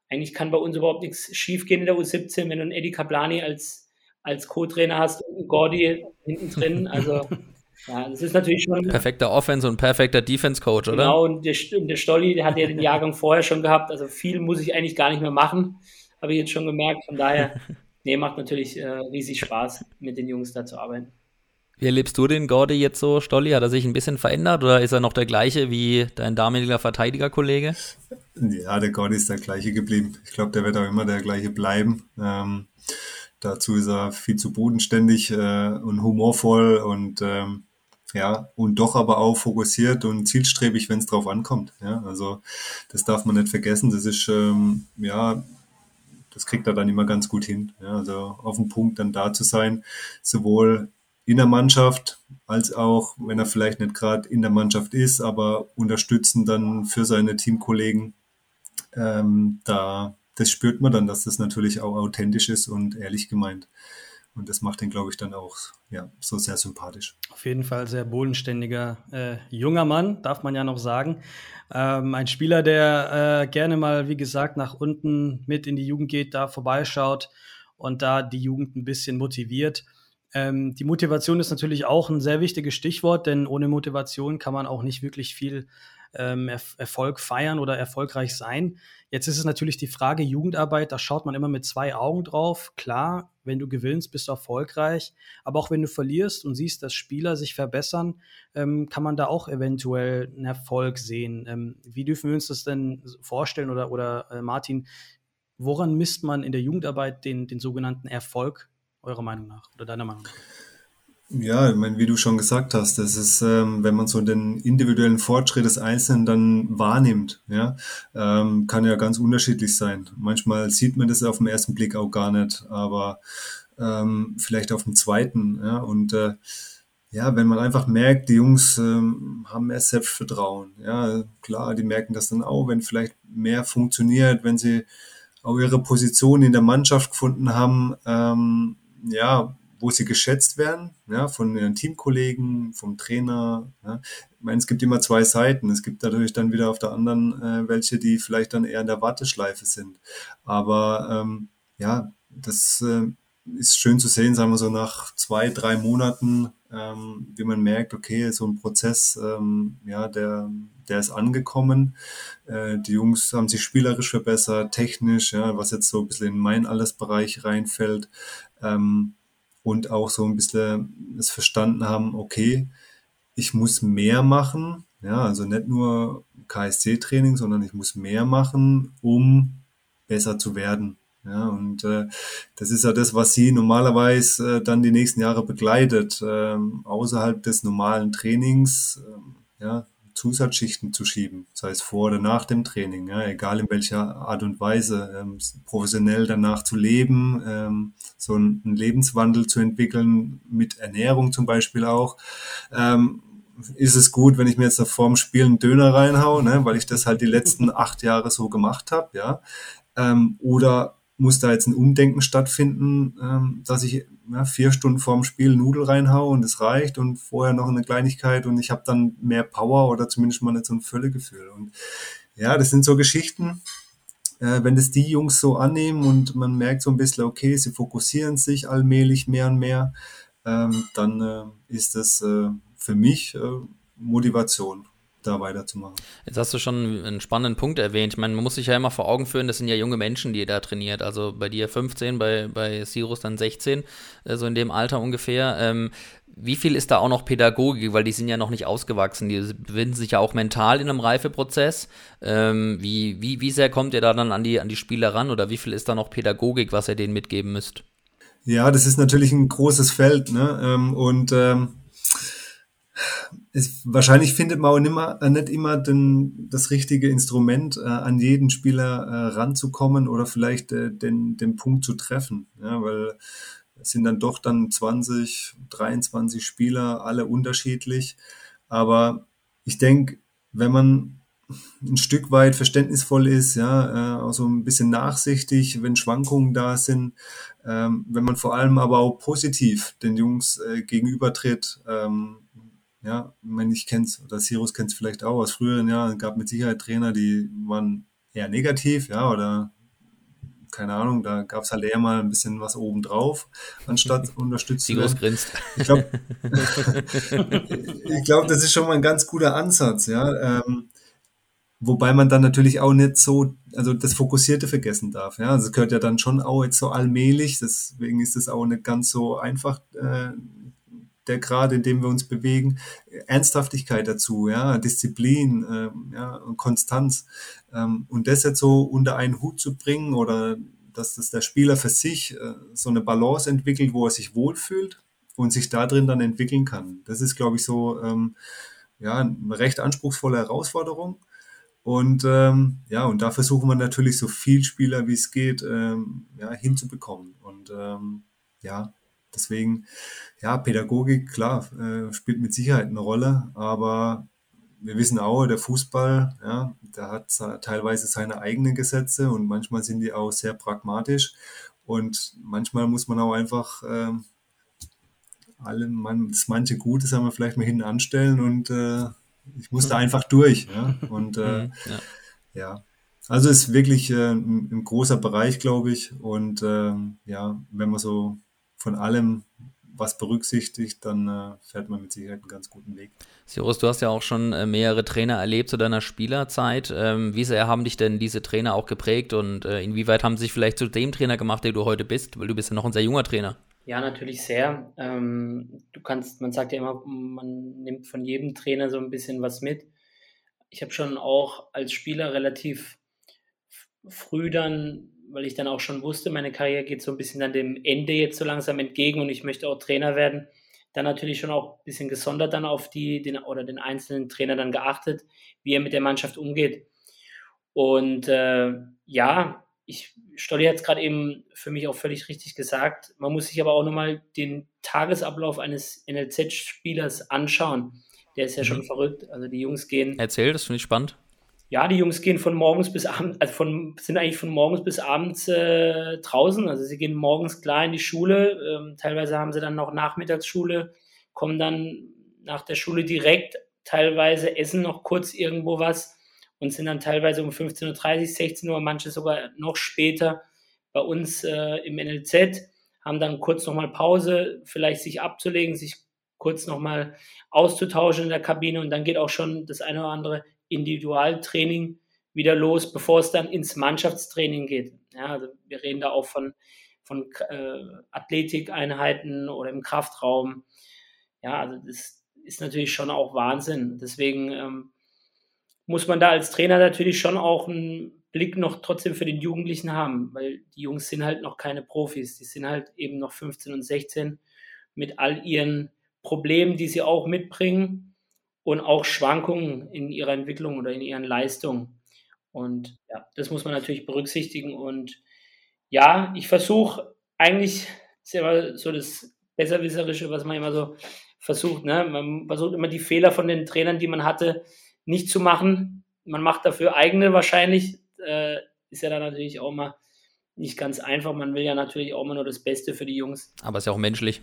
eigentlich kann bei uns überhaupt nichts schiefgehen in der U17, wenn du einen Eddie Kaplani als, als Co-Trainer hast und Gordy hinten drin. Also, ja, das ist natürlich schon. Perfekter Offense und perfekter Defense-Coach, oder? Genau, und der, der Stolli, der hat ja den Jahrgang vorher schon gehabt. Also, viel muss ich eigentlich gar nicht mehr machen. Habe ich jetzt schon gemerkt. Von daher, nee, macht natürlich äh, riesig Spaß, mit den Jungs da zu arbeiten. Wie erlebst du den Gordy jetzt so, Stolli? Hat er sich ein bisschen verändert oder ist er noch der gleiche wie dein damaliger Verteidigerkollege? Ja, der Gordy ist der gleiche geblieben. Ich glaube, der wird auch immer der gleiche bleiben. Ähm, dazu ist er viel zu bodenständig äh, und humorvoll und ähm, ja, und doch aber auch fokussiert und zielstrebig, wenn es drauf ankommt. Ja, also das darf man nicht vergessen. Das ist ähm, ja das kriegt er dann immer ganz gut hin. Ja, also auf dem Punkt dann da zu sein, sowohl in der Mannschaft, als auch, wenn er vielleicht nicht gerade in der Mannschaft ist, aber unterstützen dann für seine Teamkollegen. Ähm, da, das spürt man dann, dass das natürlich auch authentisch ist und ehrlich gemeint. Und das macht ihn, glaube ich, dann auch ja, so sehr sympathisch. Auf jeden Fall sehr bodenständiger äh, junger Mann, darf man ja noch sagen. Ähm, ein Spieler, der äh, gerne mal, wie gesagt, nach unten mit in die Jugend geht, da vorbeischaut und da die Jugend ein bisschen motiviert. Ähm, die Motivation ist natürlich auch ein sehr wichtiges Stichwort, denn ohne Motivation kann man auch nicht wirklich viel ähm, er Erfolg feiern oder erfolgreich sein. Jetzt ist es natürlich die Frage Jugendarbeit, da schaut man immer mit zwei Augen drauf. Klar, wenn du gewinnst, bist du erfolgreich, aber auch wenn du verlierst und siehst, dass Spieler sich verbessern, ähm, kann man da auch eventuell einen Erfolg sehen. Ähm, wie dürfen wir uns das denn vorstellen oder, oder äh, Martin, woran misst man in der Jugendarbeit den, den sogenannten Erfolg, eurer Meinung nach oder deiner Meinung nach? Ja, ich meine, wie du schon gesagt hast, das ist, ähm, wenn man so den individuellen Fortschritt des Einzelnen dann wahrnimmt, ja, ähm, kann ja ganz unterschiedlich sein. Manchmal sieht man das auf den ersten Blick auch gar nicht, aber ähm, vielleicht auf dem zweiten, ja, und äh, ja, wenn man einfach merkt, die Jungs ähm, haben mehr Selbstvertrauen, ja, klar, die merken das dann auch, wenn vielleicht mehr funktioniert, wenn sie auch ihre Position in der Mannschaft gefunden haben, ähm, ja, wo sie geschätzt werden, ja, von ihren Teamkollegen, vom Trainer. Ja. Ich meine, es gibt immer zwei Seiten. Es gibt natürlich dann wieder auf der anderen äh, welche, die vielleicht dann eher in der Warteschleife sind. Aber ähm, ja, das äh, ist schön zu sehen, sagen wir so nach zwei, drei Monaten, ähm, wie man merkt, okay, so ein Prozess, ähm, ja, der, der ist angekommen. Äh, die Jungs haben sich spielerisch verbessert, technisch, ja, was jetzt so ein bisschen in mein Allesbereich reinfällt. Ähm, und auch so ein bisschen es verstanden haben, okay, ich muss mehr machen, ja, also nicht nur KSC-Training, sondern ich muss mehr machen, um besser zu werden. Ja, und äh, das ist ja das, was sie normalerweise äh, dann die nächsten Jahre begleitet, äh, außerhalb des normalen Trainings. Äh, ja, Zusatzschichten zu schieben, sei es vor oder nach dem Training, ja, egal in welcher Art und Weise, ähm, professionell danach zu leben, ähm, so einen, Lebenswandel zu entwickeln, mit Ernährung zum Beispiel auch. Ähm, ist es gut, wenn ich mir jetzt vorm Spiel einen Döner reinhaue, ne, weil ich das halt die letzten acht Jahre so gemacht habe, ja. Ähm, oder muss da jetzt ein Umdenken stattfinden, ähm, dass ich ja, vier Stunden vorm Spiel Nudel reinhaue und es reicht und vorher noch eine Kleinigkeit und ich habe dann mehr Power oder zumindest mal nicht so ein Völlegefühl. Und ja, das sind so Geschichten, äh, wenn das die Jungs so annehmen und man merkt so ein bisschen, okay, sie fokussieren sich allmählich mehr und mehr, ähm, dann äh, ist das äh, für mich äh, Motivation da weiterzumachen. Jetzt hast du schon einen spannenden Punkt erwähnt. Ich meine, man muss sich ja immer vor Augen führen, das sind ja junge Menschen, die ihr da trainiert. Also bei dir 15, bei, bei Sirus dann 16, äh, so in dem Alter ungefähr. Ähm, wie viel ist da auch noch Pädagogik, weil die sind ja noch nicht ausgewachsen, die befinden sich ja auch mental in einem Reifeprozess. Ähm, wie, wie, wie sehr kommt ihr da dann an die, an die Spieler ran oder wie viel ist da noch Pädagogik, was ihr denen mitgeben müsst? Ja, das ist natürlich ein großes Feld, ne? Ähm, und ähm, es, wahrscheinlich findet man auch nicht immer, äh, nicht immer den, das richtige Instrument, äh, an jeden Spieler äh, ranzukommen oder vielleicht äh, den, den Punkt zu treffen. Ja, weil es sind dann doch dann 20, 23 Spieler, alle unterschiedlich. Aber ich denke, wenn man ein Stück weit verständnisvoll ist, ja, äh, auch so ein bisschen nachsichtig, wenn Schwankungen da sind, ähm, wenn man vor allem aber auch positiv den Jungs äh, gegenübertritt, ähm, ja, ich meine, ich kenn's, oder Sirus kennt es vielleicht auch aus früheren Jahren, gab mit Sicherheit Trainer, die waren eher negativ, ja, oder keine Ahnung, da gab es halt eher mal ein bisschen was obendrauf, anstatt unterstützt Sirus grinst. Ich glaube, glaub, das ist schon mal ein ganz guter Ansatz, ja. Ähm, Wobei man dann natürlich auch nicht so, also das Fokussierte vergessen darf. Ja, also es gehört ja dann schon auch jetzt so allmählich, deswegen ist es auch nicht ganz so einfach, äh, der Grad, in dem wir uns bewegen, Ernsthaftigkeit dazu, ja, Disziplin, ähm, ja, und Konstanz. Ähm, und das jetzt so unter einen Hut zu bringen oder dass das der Spieler für sich äh, so eine Balance entwickelt, wo er sich wohlfühlt und sich da drin dann entwickeln kann. Das ist, glaube ich, so ähm, ja, eine recht anspruchsvolle Herausforderung. Und ähm, ja, und da versuchen wir natürlich so viel Spieler wie es geht ähm, ja, hinzubekommen. Und ähm, ja, Deswegen, ja, Pädagogik, klar, äh, spielt mit Sicherheit eine Rolle, aber wir wissen auch, der Fußball, ja, der hat teilweise seine eigenen Gesetze und manchmal sind die auch sehr pragmatisch und manchmal muss man auch einfach äh, alle, man, das manche Gute, sagen wir vielleicht mal hinten anstellen und äh, ich muss da einfach durch. Ja? Und äh, mhm, ja. ja. also ist wirklich äh, ein, ein, großer Bereich, glaube ich. Und äh, ja, wenn man so von allem was berücksichtigt, dann äh, fährt man mit Sicherheit einen ganz guten Weg. Sirus, du hast ja auch schon äh, mehrere Trainer erlebt zu deiner Spielerzeit. Ähm, wie sehr haben dich denn diese Trainer auch geprägt und äh, inwieweit haben sie sich vielleicht zu dem Trainer gemacht, der du heute bist? Weil du bist ja noch ein sehr junger Trainer. Ja, natürlich sehr. Ähm, du kannst, man sagt ja immer, man nimmt von jedem Trainer so ein bisschen was mit. Ich habe schon auch als Spieler relativ früh dann weil ich dann auch schon wusste, meine Karriere geht so ein bisschen an dem Ende jetzt so langsam entgegen und ich möchte auch Trainer werden, dann natürlich schon auch ein bisschen gesondert dann auf die den, oder den einzelnen Trainer dann geachtet, wie er mit der Mannschaft umgeht. Und äh, ja, ich Stolli hat es gerade eben für mich auch völlig richtig gesagt. Man muss sich aber auch nochmal den Tagesablauf eines NLZ-Spielers anschauen. Der ist ja mhm. schon verrückt. Also die Jungs gehen. Erzähl, das finde ich spannend. Ja, die Jungs gehen von morgens bis abends, also von, sind eigentlich von morgens bis abends äh, draußen. Also sie gehen morgens klar in die Schule. Ähm, teilweise haben sie dann noch Nachmittagsschule, kommen dann nach der Schule direkt, teilweise essen noch kurz irgendwo was und sind dann teilweise um 15.30 Uhr, 16 Uhr, manche sogar noch später bei uns äh, im NLZ, haben dann kurz nochmal Pause, vielleicht sich abzulegen, sich kurz nochmal auszutauschen in der Kabine und dann geht auch schon das eine oder andere Individualtraining wieder los, bevor es dann ins Mannschaftstraining geht. Ja, also wir reden da auch von, von äh, Athletikeinheiten oder im Kraftraum. Ja, also das ist natürlich schon auch Wahnsinn. Deswegen ähm, muss man da als Trainer natürlich schon auch einen Blick noch trotzdem für den Jugendlichen haben, weil die Jungs sind halt noch keine Profis. Die sind halt eben noch 15 und 16 mit all ihren Problemen, die sie auch mitbringen und auch Schwankungen in ihrer Entwicklung oder in ihren Leistungen. Und ja, das muss man natürlich berücksichtigen. Und ja, ich versuche eigentlich, ist ja immer so das Besserwisserische, was man immer so versucht. Ne? Man versucht immer die Fehler von den Trainern, die man hatte, nicht zu machen. Man macht dafür eigene wahrscheinlich. Äh, ist ja dann natürlich auch mal nicht ganz einfach. Man will ja natürlich auch immer nur das Beste für die Jungs. Aber ist ja auch menschlich.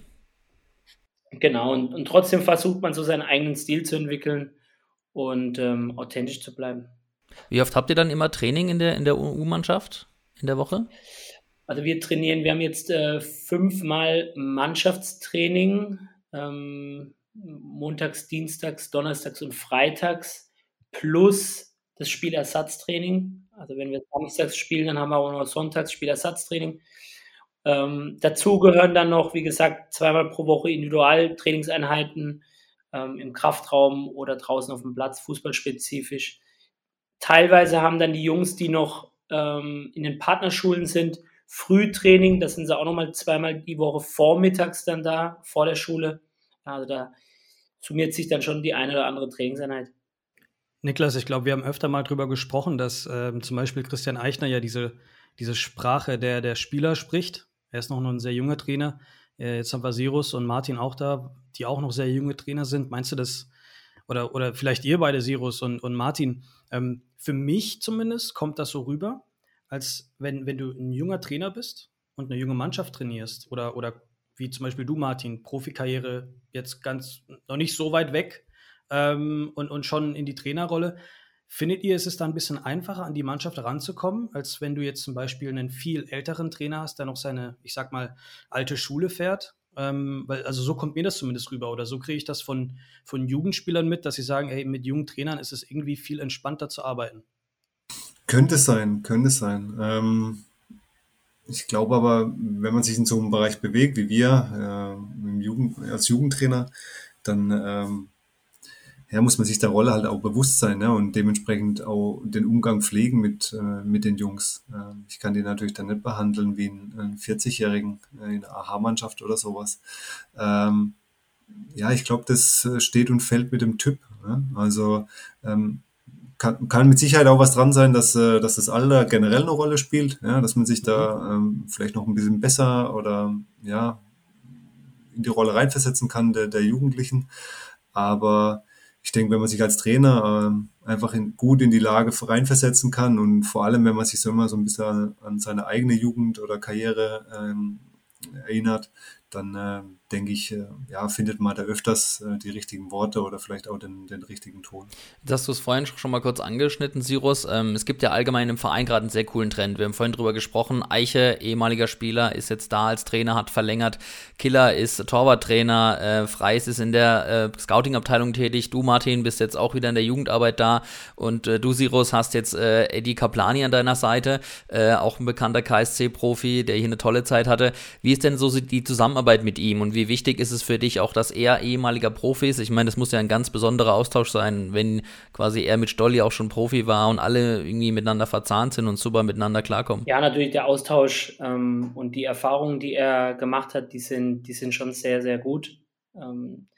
Genau, und, und trotzdem versucht man so seinen eigenen Stil zu entwickeln und ähm, authentisch zu bleiben. Wie oft habt ihr dann immer Training in der, in der U-Mannschaft in der Woche? Also wir trainieren, wir haben jetzt äh, fünfmal Mannschaftstraining, ähm, montags, dienstags, donnerstags und freitags plus das Spielersatztraining. Also wenn wir samstags spielen, dann haben wir auch noch sonntags Spielersatztraining. Ähm, dazu gehören dann noch, wie gesagt, zweimal pro Woche Individualtrainingseinheiten ähm, im Kraftraum oder draußen auf dem Platz, fußballspezifisch. Teilweise haben dann die Jungs, die noch ähm, in den Partnerschulen sind, Frühtraining, das sind sie auch nochmal zweimal die Woche vormittags dann da, vor der Schule. Also da summiert sich dann schon die eine oder andere Trainingseinheit. Niklas, ich glaube, wir haben öfter mal darüber gesprochen, dass ähm, zum Beispiel Christian Eichner ja diese, diese Sprache der, der Spieler spricht. Er ist noch ein sehr junger Trainer. Äh, jetzt haben wir Sirus und Martin auch da, die auch noch sehr junge Trainer sind. Meinst du das, oder, oder vielleicht ihr beide, Sirus und, und Martin, ähm, für mich zumindest kommt das so rüber, als wenn, wenn du ein junger Trainer bist und eine junge Mannschaft trainierst oder, oder wie zum Beispiel du, Martin, Profikarriere jetzt ganz noch nicht so weit weg, ähm, und, und schon in die Trainerrolle. Findet ihr, ist es da ein bisschen einfacher, an die Mannschaft ranzukommen, als wenn du jetzt zum Beispiel einen viel älteren Trainer hast, der noch seine, ich sag mal, alte Schule fährt? Ähm, weil, also so kommt mir das zumindest rüber oder so kriege ich das von, von Jugendspielern mit, dass sie sagen, ey, mit jungen Trainern ist es irgendwie viel entspannter zu arbeiten. Könnte sein, könnte sein. Ähm, ich glaube aber, wenn man sich in so einem Bereich bewegt wie wir äh, Jugend, als Jugendtrainer, dann ähm, ja, muss man sich der Rolle halt auch bewusst sein ne? und dementsprechend auch den Umgang pflegen mit, äh, mit den Jungs. Äh, ich kann die natürlich dann nicht behandeln wie einen, einen 40-Jährigen äh, in der AHA-Mannschaft oder sowas. Ähm, ja, ich glaube, das äh, steht und fällt mit dem Typ. Ne? Also ähm, kann, kann mit Sicherheit auch was dran sein, dass, äh, dass das Alter generell eine Rolle spielt, ja? dass man sich da ähm, vielleicht noch ein bisschen besser oder ja in die Rolle reinversetzen kann der, der Jugendlichen. Aber ich denke, wenn man sich als Trainer ähm, einfach in, gut in die Lage reinversetzen kann und vor allem, wenn man sich so immer so ein bisschen an, seine eigene Jugend oder Karriere ähm, erinnert, dann äh, denke ich, äh, ja, findet man da öfters äh, die richtigen Worte oder vielleicht auch den, den richtigen Ton. Jetzt hast du es vorhin schon mal kurz angeschnitten, Sirus. Ähm, es gibt ja allgemein im Verein gerade einen sehr coolen Trend. Wir haben vorhin drüber gesprochen. Eiche, ehemaliger Spieler, ist jetzt da als Trainer, hat verlängert. Killer ist Torwarttrainer. Äh, Freis ist in der Scouting-Abteilung tätig. Du, Martin, bist jetzt auch wieder in der Jugendarbeit da. Und du, Sirus, hast jetzt Eddie Kaplani an deiner Seite, auch ein bekannter KSC-Profi, der hier eine tolle Zeit hatte. Wie ist denn so die? Zusammenarbeit mit ihm und wie wichtig ist es für dich auch, dass er ehemaliger Profi ist? Ich meine, das muss ja ein ganz besonderer Austausch sein, wenn quasi er mit Stolli auch schon Profi war und alle irgendwie miteinander verzahnt sind und super miteinander klarkommen. Ja, natürlich der Austausch ähm, und die Erfahrungen, die er gemacht hat, die sind, die sind schon sehr, sehr gut. Ähm,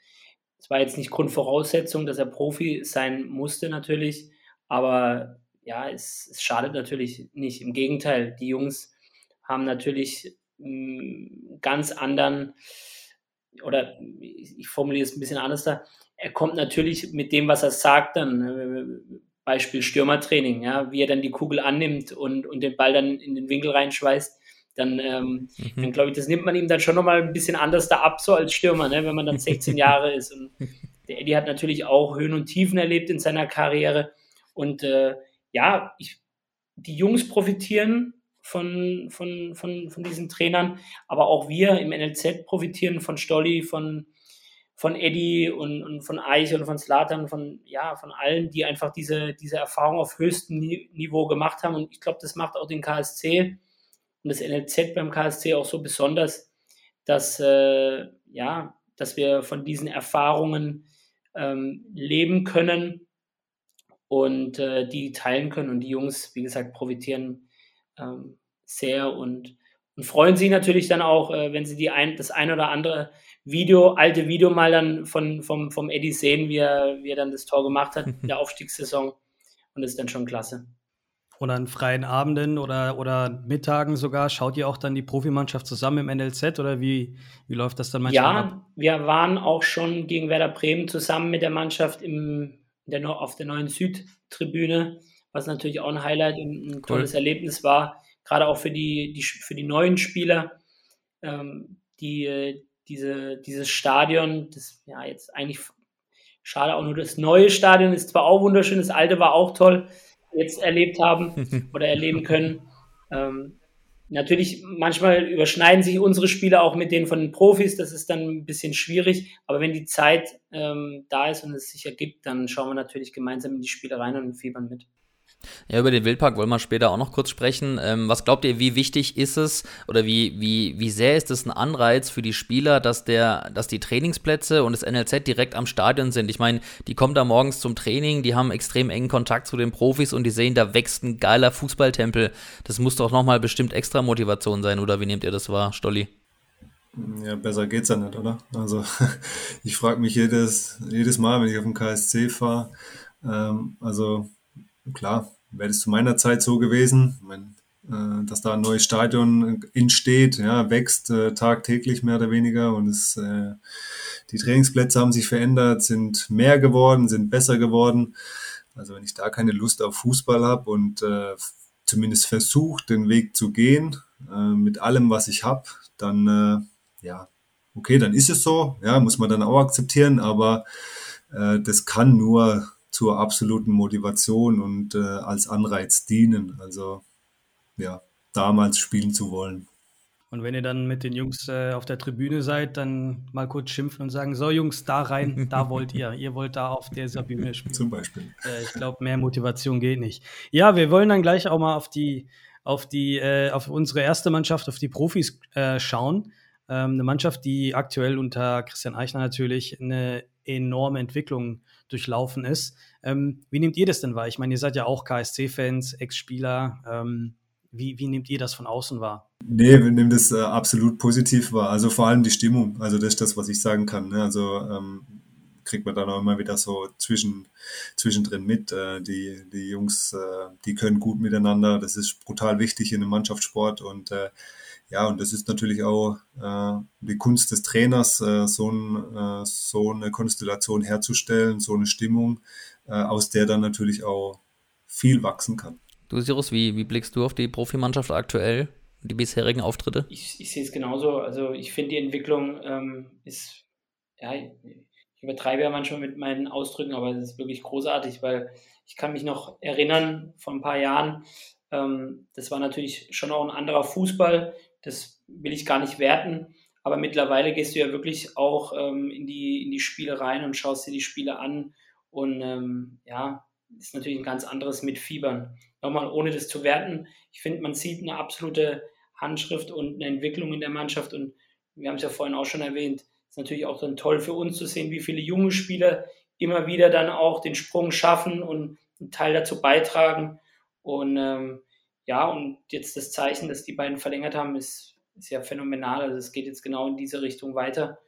es war jetzt nicht Grundvoraussetzung, dass er Profi sein musste natürlich, aber ja, es, es schadet natürlich nicht. Im Gegenteil, die Jungs haben natürlich einen ganz anderen, oder ich formuliere es ein bisschen anders da, er kommt natürlich mit dem, was er sagt, dann äh, Beispiel Stürmertraining, ja, wie er dann die Kugel annimmt und, und den Ball dann in den Winkel reinschweißt, dann, ähm, mhm. dann glaube ich, das nimmt man ihm dann schon nochmal ein bisschen anders da ab, so als Stürmer, ne, wenn man dann 16 Jahre ist. Und der Eddie hat natürlich auch Höhen und Tiefen erlebt in seiner Karriere. Und äh, ja, ich, die Jungs profitieren von, von, von, von diesen Trainern, aber auch wir im NLZ profitieren von Stolli, von, von Eddie und, und von Eich und von Slatan, von, ja, von allen, die einfach diese, diese Erfahrung auf höchstem Niveau gemacht haben. Und ich glaube, das macht auch den KSC und das NLZ beim KSC auch so besonders, dass, äh, ja, dass wir von diesen Erfahrungen ähm, leben können und äh, die teilen können. Und die Jungs, wie gesagt, profitieren ähm, sehr und, und freuen sich natürlich dann auch, äh, wenn sie die ein, das ein oder andere Video, alte Video mal dann von, vom, vom Eddie sehen, wie er, wie er dann das Tor gemacht hat in der Aufstiegssaison. Und das ist dann schon klasse. Oder an freien Abenden oder, oder Mittagen sogar, schaut ihr auch dann die Profimannschaft zusammen im NLZ oder wie, wie läuft das dann manchmal ja, ab? Wir waren auch schon gegen Werder Bremen zusammen mit der Mannschaft im, der, auf der neuen Südtribüne, was natürlich auch ein Highlight und ein tolles cool. Erlebnis war gerade auch für die, die, für die neuen Spieler, ähm, die diese, dieses Stadion, das ja jetzt eigentlich schade auch nur das neue Stadion ist zwar auch wunderschön, das alte war auch toll, jetzt erlebt haben oder erleben können. Ähm, natürlich, manchmal überschneiden sich unsere Spiele auch mit denen von den Profis, das ist dann ein bisschen schwierig, aber wenn die Zeit ähm, da ist und es sich ergibt, dann schauen wir natürlich gemeinsam in die Spiele rein und fiebern mit. Ja, über den Wildpark wollen wir später auch noch kurz sprechen. Ähm, was glaubt ihr, wie wichtig ist es oder wie, wie, wie sehr ist es ein Anreiz für die Spieler, dass, der, dass die Trainingsplätze und das NLZ direkt am Stadion sind? Ich meine, die kommen da morgens zum Training, die haben extrem engen Kontakt zu den Profis und die sehen, da wächst ein geiler Fußballtempel. Das muss doch nochmal bestimmt extra Motivation sein, oder wie nehmt ihr das wahr, Stolli? Ja, besser geht's ja nicht, oder? Also ich frage mich jedes, jedes Mal, wenn ich auf den KSC fahre, ähm, also klar, wäre das zu meiner Zeit so gewesen, wenn, äh, dass da ein neues Stadion entsteht, ja, wächst äh, tagtäglich mehr oder weniger und es, äh, die Trainingsplätze haben sich verändert, sind mehr geworden, sind besser geworden. Also wenn ich da keine Lust auf Fußball habe und äh, zumindest versucht, den Weg zu gehen äh, mit allem, was ich habe, dann äh, ja, okay, dann ist es so, ja, muss man dann auch akzeptieren, aber äh, das kann nur zur absoluten Motivation und äh, als Anreiz dienen. Also ja, damals spielen zu wollen. Und wenn ihr dann mit den Jungs äh, auf der Tribüne seid, dann mal kurz schimpfen und sagen, so Jungs, da rein, da wollt ihr. Ihr wollt da auf dieser Bühne spielen. Zum Beispiel. Äh, ich glaube, mehr Motivation geht nicht. Ja, wir wollen dann gleich auch mal auf die, auf die, äh, auf unsere erste Mannschaft, auf die Profis äh, schauen. Ähm, eine Mannschaft, die aktuell unter Christian Eichner natürlich eine enorme Entwicklung durchlaufen ist. Ähm, wie nehmt ihr das denn wahr? Ich meine, ihr seid ja auch KSC-Fans, Ex-Spieler. Ähm, wie, wie nehmt ihr das von außen wahr? Nee, wir nehmen das äh, absolut positiv wahr. Also vor allem die Stimmung. Also das ist das, was ich sagen kann. Ne? Also ähm, kriegt man dann auch immer wieder so zwischen, zwischendrin mit. Äh, die, die Jungs, äh, die können gut miteinander. Das ist brutal wichtig in einem Mannschaftssport und äh, ja, und das ist natürlich auch äh, die Kunst des Trainers, äh, so, ein, äh, so eine Konstellation herzustellen, so eine Stimmung, äh, aus der dann natürlich auch viel wachsen kann. Du, Sirus, wie, wie blickst du auf die Profimannschaft aktuell, die bisherigen Auftritte? Ich, ich sehe es genauso. Also ich finde, die Entwicklung ähm, ist, ja, ich übertreibe ja manchmal mit meinen Ausdrücken, aber es ist wirklich großartig, weil ich kann mich noch erinnern, vor ein paar Jahren, ähm, das war natürlich schon auch ein anderer Fußball das will ich gar nicht werten. Aber mittlerweile gehst du ja wirklich auch ähm, in, die, in die Spiele rein und schaust dir die Spiele an. Und ähm, ja, ist natürlich ein ganz anderes mit Fiebern. Nochmal, ohne das zu werten, ich finde, man sieht eine absolute Handschrift und eine Entwicklung in der Mannschaft. Und wir haben es ja vorhin auch schon erwähnt, ist natürlich auch dann toll für uns zu sehen, wie viele junge Spieler immer wieder dann auch den Sprung schaffen und einen Teil dazu beitragen. Und ähm, ja, und jetzt das Zeichen, das die beiden verlängert haben, ist, ist ja phänomenal. Also es geht jetzt genau in diese Richtung weiter.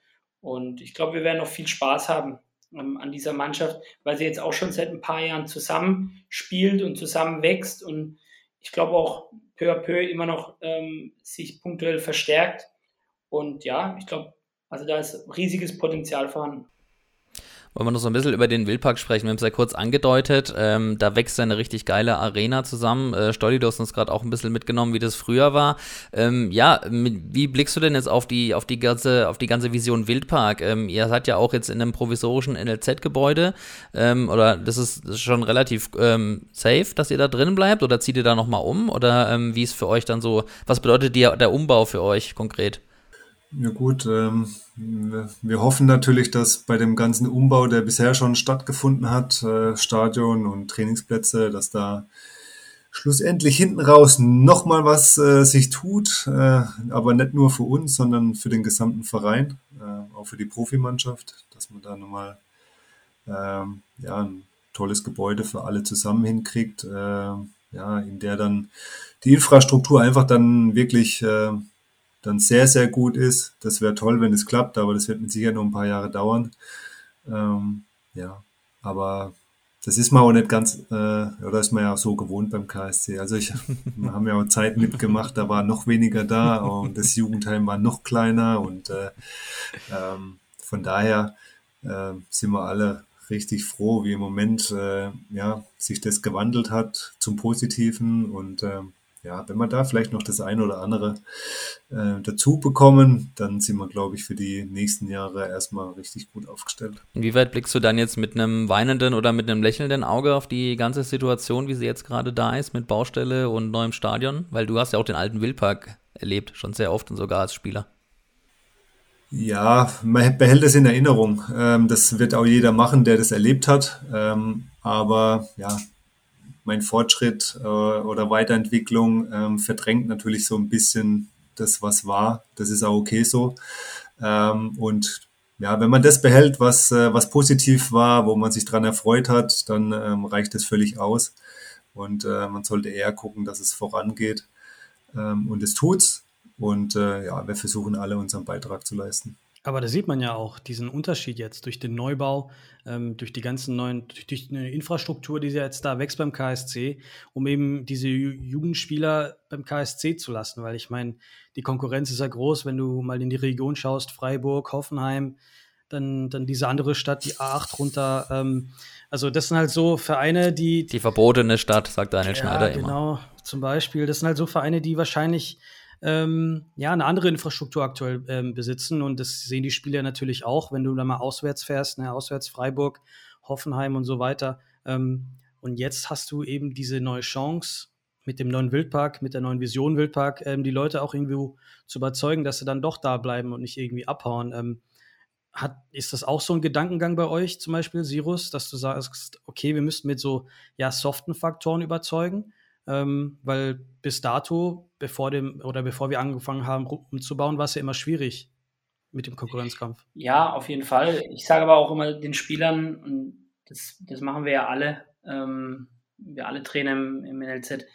Und ich glaube, wir werden noch viel Spaß haben ähm, an dieser Mannschaft, weil sie jetzt auch schon seit ein paar Jahren zusammen spielt und zusammen wächst und ich glaube auch peu à peu immer noch ähm, sich punktuell verstärkt. Und ja, ich glaube, also da ist riesiges Potenzial vorhanden. Wollen wir noch so ein bisschen über den Wildpark sprechen? Wir haben es ja kurz angedeutet. Ähm, da wächst eine richtig geile Arena zusammen. Äh, Stolli, du hast uns gerade auch ein bisschen mitgenommen, wie das früher war. Ähm, ja, mit, wie blickst du denn jetzt auf die, auf die ganze, auf die ganze Vision Wildpark? Ähm, ihr seid ja auch jetzt in einem provisorischen NLZ-Gebäude. Ähm, oder das ist, das ist schon relativ ähm, safe, dass ihr da drin bleibt? Oder zieht ihr da nochmal um? Oder ähm, wie ist für euch dann so, was bedeutet die, der Umbau für euch konkret? Ja gut, ähm, wir hoffen natürlich, dass bei dem ganzen Umbau, der bisher schon stattgefunden hat, äh, Stadion und Trainingsplätze, dass da schlussendlich hinten raus nochmal was äh, sich tut, äh, aber nicht nur für uns, sondern für den gesamten Verein, äh, auch für die Profimannschaft, dass man da nochmal ähm, ja, ein tolles Gebäude für alle zusammen hinkriegt, äh, ja, in der dann die Infrastruktur einfach dann wirklich äh, dann sehr, sehr gut ist. Das wäre toll, wenn es klappt, aber das wird mit Sicherheit noch ein paar Jahre dauern. Ähm, ja, aber das ist man auch nicht ganz, äh, oder ist man ja auch so gewohnt beim KSC. Also ich, wir haben ja auch Zeit mitgemacht, da war noch weniger da und das Jugendheim war noch kleiner und äh, ähm, von daher äh, sind wir alle richtig froh, wie im Moment äh, ja, sich das gewandelt hat zum Positiven und ähm, ja, wenn wir da vielleicht noch das eine oder andere äh, dazu bekommen, dann sind wir, glaube ich, für die nächsten Jahre erstmal richtig gut aufgestellt. Inwieweit blickst du dann jetzt mit einem weinenden oder mit einem lächelnden Auge auf die ganze Situation, wie sie jetzt gerade da ist, mit Baustelle und neuem Stadion? Weil du hast ja auch den alten Wildpark erlebt, schon sehr oft und sogar als Spieler. Ja, man behält es in Erinnerung. Ähm, das wird auch jeder machen, der das erlebt hat. Ähm, aber ja, mein Fortschritt äh, oder Weiterentwicklung ähm, verdrängt natürlich so ein bisschen das, was war. Das ist auch okay so. Ähm, und ja, wenn man das behält, was, äh, was positiv war, wo man sich dran erfreut hat, dann ähm, reicht das völlig aus. Und äh, man sollte eher gucken, dass es vorangeht. Ähm, und es tut's. Und äh, ja, wir versuchen alle unseren Beitrag zu leisten. Aber da sieht man ja auch diesen Unterschied jetzt durch den Neubau, ähm, durch die ganzen neuen, durch, durch eine Infrastruktur, die jetzt da wächst beim KSC, um eben diese Jugendspieler beim KSC zu lassen. Weil ich meine, die Konkurrenz ist ja groß, wenn du mal in die Region schaust, Freiburg, Hoffenheim, dann, dann diese andere Stadt, die A8 runter. Ähm, also das sind halt so Vereine, die. Die verbotene Stadt, sagt Daniel ja, Schneider immer. Genau, zum Beispiel. Das sind halt so Vereine, die wahrscheinlich ähm, ja, eine andere Infrastruktur aktuell ähm, besitzen. Und das sehen die Spieler natürlich auch, wenn du da mal auswärts fährst, ne, auswärts Freiburg, Hoffenheim und so weiter. Ähm, und jetzt hast du eben diese neue Chance mit dem neuen Wildpark, mit der neuen Vision Wildpark, ähm, die Leute auch irgendwie zu überzeugen, dass sie dann doch da bleiben und nicht irgendwie abhauen. Ähm, hat, ist das auch so ein Gedankengang bei euch, zum Beispiel, Sirus, dass du sagst, okay, wir müssten mit so ja, soften Faktoren überzeugen? Ähm, weil bis dato, bevor dem oder bevor wir angefangen haben umzubauen, war es ja immer schwierig mit dem Konkurrenzkampf. Ja, auf jeden Fall. Ich sage aber auch immer den Spielern, und das, das machen wir ja alle, ähm, wir alle Trainer im, im NLZ,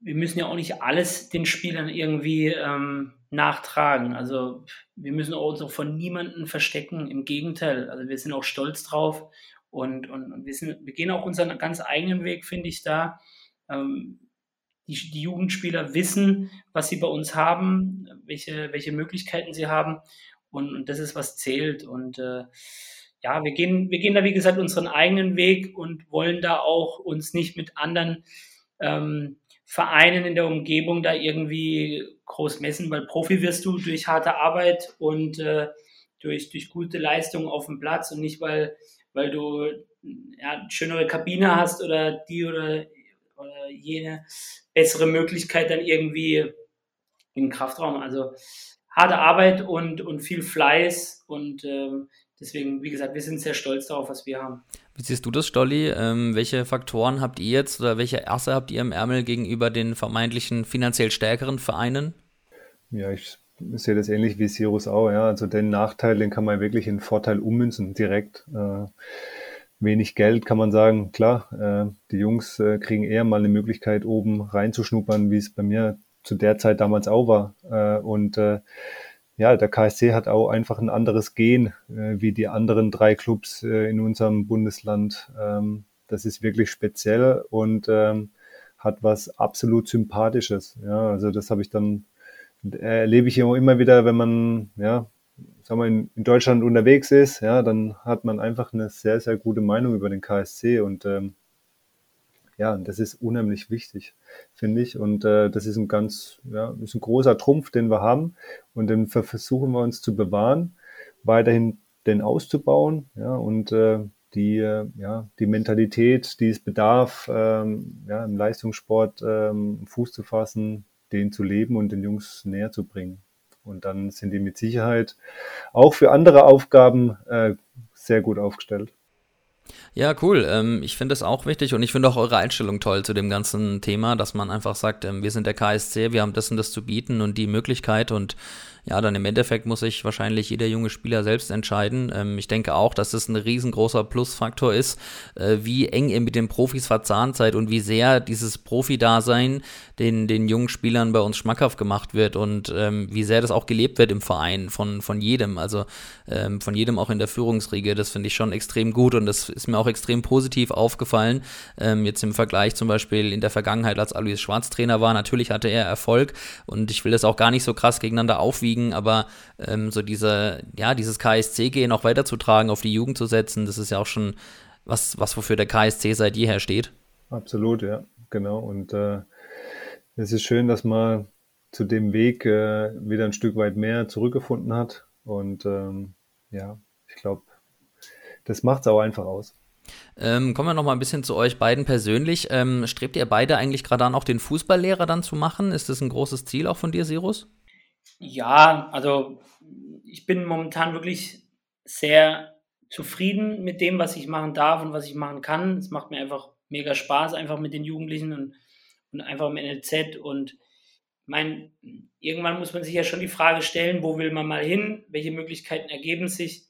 wir müssen ja auch nicht alles den Spielern irgendwie ähm, nachtragen. Also wir müssen uns auch von niemandem verstecken. Im Gegenteil, also wir sind auch stolz drauf und, und, und wir, sind, wir gehen auch unseren ganz eigenen Weg, finde ich, da. Ähm, die, die Jugendspieler wissen, was sie bei uns haben, welche, welche Möglichkeiten sie haben. Und, und das ist, was zählt. Und äh, ja, wir gehen, wir gehen da, wie gesagt, unseren eigenen Weg und wollen da auch uns nicht mit anderen ähm, Vereinen in der Umgebung da irgendwie groß messen, weil Profi wirst du durch harte Arbeit und äh, durch, durch gute Leistung auf dem Platz und nicht, weil weil du ja, schönere Kabine hast oder die oder, oder jene bessere Möglichkeit dann irgendwie im Kraftraum. Also harte Arbeit und, und viel Fleiß und ähm, deswegen, wie gesagt, wir sind sehr stolz darauf, was wir haben. Wie siehst du das, Stolli? Ähm, welche Faktoren habt ihr jetzt oder welche Erste habt ihr im Ärmel gegenüber den vermeintlichen finanziell stärkeren Vereinen? Ja, ich sehe das ähnlich wie Sirus auch, ja. Also den Nachteil, den kann man wirklich in Vorteil ummünzen, direkt. Äh, wenig Geld kann man sagen, klar, äh, die Jungs äh, kriegen eher mal eine Möglichkeit, oben reinzuschnuppern, wie es bei mir zu der Zeit damals auch war. Äh, und äh, ja, der KSC hat auch einfach ein anderes Gen äh, wie die anderen drei Clubs äh, in unserem Bundesland. Ähm, das ist wirklich speziell und ähm, hat was absolut Sympathisches. Ja, also das habe ich dann erlebe ich immer wieder, wenn man ja sagen wir, in, in, Deutschland unterwegs ist, ja, dann hat man einfach eine sehr, sehr gute Meinung über den KSC und ähm, ja, das ist unheimlich wichtig, finde ich. Und äh, das ist ein ganz, ja, ist ein großer Trumpf, den wir haben und den versuchen wir uns zu bewahren, weiterhin den auszubauen, ja, und äh, die, äh, ja, die Mentalität, die es bedarf, ähm, ja, im Leistungssport ähm, Fuß zu fassen, den zu leben und den Jungs näher zu bringen. Und dann sind die mit Sicherheit auch für andere Aufgaben äh, sehr gut aufgestellt. Ja, cool. Ähm, ich finde es auch wichtig und ich finde auch eure Einstellung toll zu dem ganzen Thema, dass man einfach sagt, ähm, wir sind der KSC, wir haben das und das zu bieten und die Möglichkeit und ja, dann im Endeffekt muss sich wahrscheinlich jeder junge Spieler selbst entscheiden. Ähm, ich denke auch, dass es ein riesengroßer Plusfaktor ist, äh, wie eng ihr mit den Profis verzahnt seid und wie sehr dieses Profi-Dasein den, den jungen Spielern bei uns schmackhaft gemacht wird und ähm, wie sehr das auch gelebt wird im Verein von, von jedem, also ähm, von jedem auch in der Führungsriege. Das finde ich schon extrem gut und das ist mir auch extrem positiv aufgefallen. Ähm, jetzt im Vergleich zum Beispiel in der Vergangenheit, als Alois Schwarz Trainer war, natürlich hatte er Erfolg und ich will das auch gar nicht so krass gegeneinander aufwiegen kriegen, aber ähm, so diese, ja, dieses KSC-Gehen auch weiterzutragen, auf die Jugend zu setzen, das ist ja auch schon was, was wofür der KSC seit jeher steht. Absolut, ja, genau. Und äh, es ist schön, dass man zu dem Weg äh, wieder ein Stück weit mehr zurückgefunden hat. Und ähm, ja, ich glaube, das macht es auch einfach aus. Ähm, kommen wir noch mal ein bisschen zu euch beiden persönlich. Ähm, strebt ihr beide eigentlich gerade an, auch den Fußballlehrer dann zu machen? Ist das ein großes Ziel auch von dir, Sirus? Ja, also ich bin momentan wirklich sehr zufrieden mit dem, was ich machen darf und was ich machen kann. Es macht mir einfach mega Spaß, einfach mit den Jugendlichen und, und einfach im NLZ. Und mein, irgendwann muss man sich ja schon die Frage stellen, wo will man mal hin, welche Möglichkeiten ergeben sich.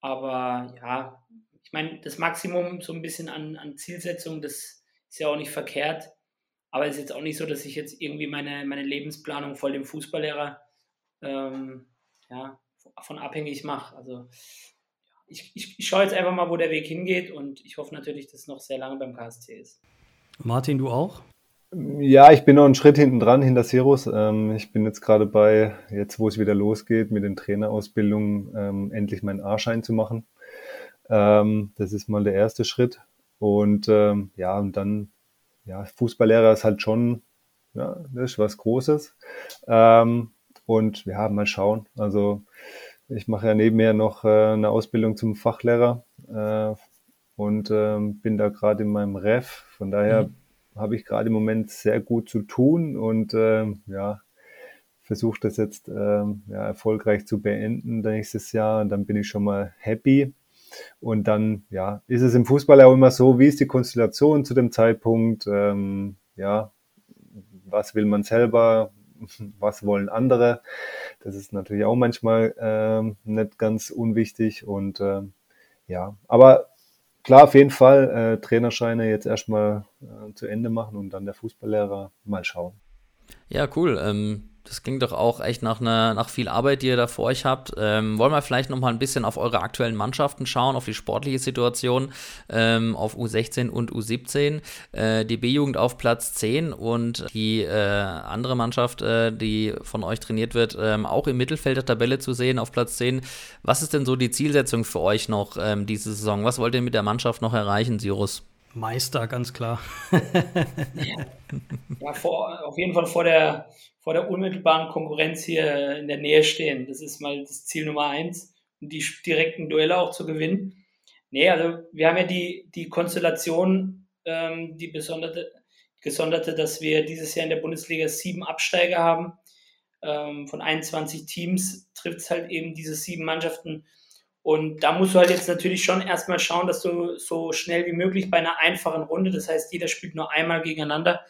Aber ja, ich meine, das Maximum so ein bisschen an, an Zielsetzung, das ist ja auch nicht verkehrt. Aber es ist jetzt auch nicht so, dass ich jetzt irgendwie meine, meine Lebensplanung voll dem Fußballlehrer ähm, ja, von abhängig mache. Also ich, ich, ich schaue jetzt einfach mal, wo der Weg hingeht und ich hoffe natürlich, dass es noch sehr lange beim KSC ist. Martin, du auch? Ja, ich bin noch einen Schritt hinten dran, hinter Sirus. Ähm, ich bin jetzt gerade bei, jetzt wo es wieder losgeht mit den Trainerausbildungen, ähm, endlich meinen A-Schein zu machen. Ähm, das ist mal der erste Schritt. Und ähm, ja, und dann ja, Fußballlehrer ist halt schon, ja, das ist was Großes. Ähm, und ja, mal schauen. Also ich mache ja nebenher noch äh, eine Ausbildung zum Fachlehrer äh, und ähm, bin da gerade in meinem Ref. Von daher mhm. habe ich gerade im Moment sehr gut zu tun und ähm, ja, versuche das jetzt ähm, ja, erfolgreich zu beenden nächstes Jahr. Und dann bin ich schon mal happy. Und dann, ja, ist es im Fußball auch immer so, wie ist die Konstellation zu dem Zeitpunkt? Ähm, ja, was will man selber? Was wollen andere? Das ist natürlich auch manchmal ähm, nicht ganz unwichtig. Und ähm, ja, aber klar, auf jeden Fall äh, Trainerscheine jetzt erstmal äh, zu Ende machen und dann der Fußballlehrer mal schauen. Ja, cool. Ähm, das klingt doch auch echt nach, einer, nach viel Arbeit, die ihr da vor euch habt. Ähm, wollen wir vielleicht noch mal ein bisschen auf eure aktuellen Mannschaften schauen, auf die sportliche Situation, ähm, auf U16 und U17. Äh, die B-Jugend auf Platz 10 und die äh, andere Mannschaft, äh, die von euch trainiert wird, ähm, auch im Mittelfeld der Tabelle zu sehen, auf Platz 10. Was ist denn so die Zielsetzung für euch noch ähm, diese Saison? Was wollt ihr mit der Mannschaft noch erreichen, Sirus? Meister, ganz klar. ja, vor, auf jeden Fall vor der, vor der unmittelbaren Konkurrenz hier in der Nähe stehen. Das ist mal das Ziel Nummer eins, um die direkten Duelle auch zu gewinnen. Nee, also wir haben ja die, die Konstellation, ähm, die besonderte, gesonderte, dass wir dieses Jahr in der Bundesliga sieben Absteiger haben. Ähm, von 21 Teams trifft es halt eben diese sieben Mannschaften und da musst du halt jetzt natürlich schon erstmal schauen, dass du so schnell wie möglich bei einer einfachen Runde, das heißt, jeder spielt nur einmal gegeneinander,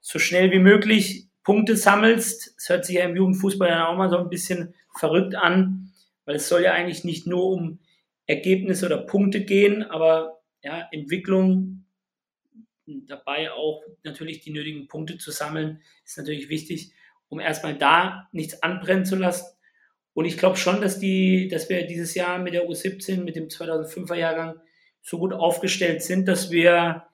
so schnell wie möglich Punkte sammelst. Es hört sich ja im Jugendfußball dann auch mal so ein bisschen verrückt an, weil es soll ja eigentlich nicht nur um Ergebnisse oder Punkte gehen, aber ja, Entwicklung dabei auch natürlich die nötigen Punkte zu sammeln, ist natürlich wichtig, um erstmal da nichts anbrennen zu lassen. Und ich glaube schon, dass die, dass wir dieses Jahr mit der U17, mit dem 2005er Jahrgang so gut aufgestellt sind, dass wir,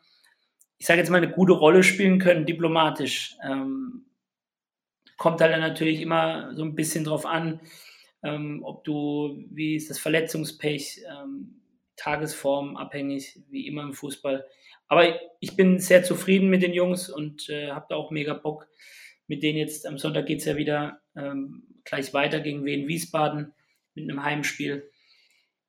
ich sage jetzt mal, eine gute Rolle spielen können, diplomatisch. Ähm, kommt halt dann natürlich immer so ein bisschen drauf an, ähm, ob du, wie ist das Verletzungspech, ähm, Tagesform abhängig, wie immer im Fußball. Aber ich bin sehr zufrieden mit den Jungs und äh, habe da auch mega Bock. Mit denen jetzt am Sonntag geht es ja wieder ähm, gleich weiter gegen Wien Wiesbaden mit einem Heimspiel.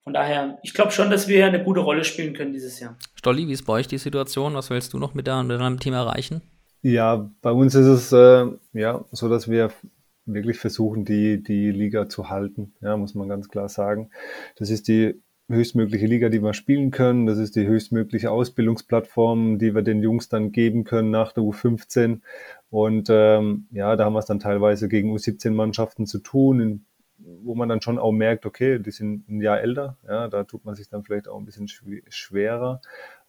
Von daher, ich glaube schon, dass wir eine gute Rolle spielen können dieses Jahr. Stolli, wie ist bei euch die Situation? Was willst du noch mit, deinem Team erreichen? Ja, bei uns ist es äh, ja so, dass wir wirklich versuchen, die, die Liga zu halten, ja, muss man ganz klar sagen. Das ist die höchstmögliche Liga, die wir spielen können. Das ist die höchstmögliche Ausbildungsplattform, die wir den Jungs dann geben können nach der U15. Und ähm, ja, da haben wir es dann teilweise gegen U17-Mannschaften zu tun, in, wo man dann schon auch merkt, okay, die sind ein Jahr älter. Ja, da tut man sich dann vielleicht auch ein bisschen schwerer.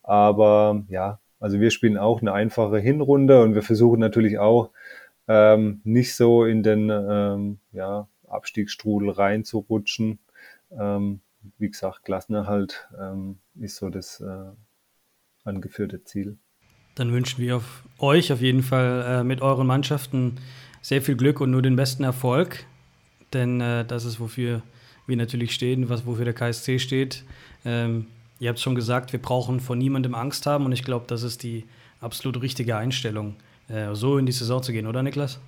Aber ja, also wir spielen auch eine einfache Hinrunde und wir versuchen natürlich auch ähm, nicht so in den ähm, ja, Abstiegsstrudel reinzurutschen. Ähm, wie gesagt, Klassenerhalt ähm, ist so das äh, angeführte Ziel. Dann wünschen wir euch auf jeden Fall äh, mit euren Mannschaften sehr viel Glück und nur den besten Erfolg. Denn äh, das ist, wofür wir natürlich stehen, was, wofür der KSC steht. Ähm, ihr habt schon gesagt, wir brauchen vor niemandem Angst haben und ich glaube, das ist die absolut richtige Einstellung, äh, so in die Saison zu gehen, oder Niklas?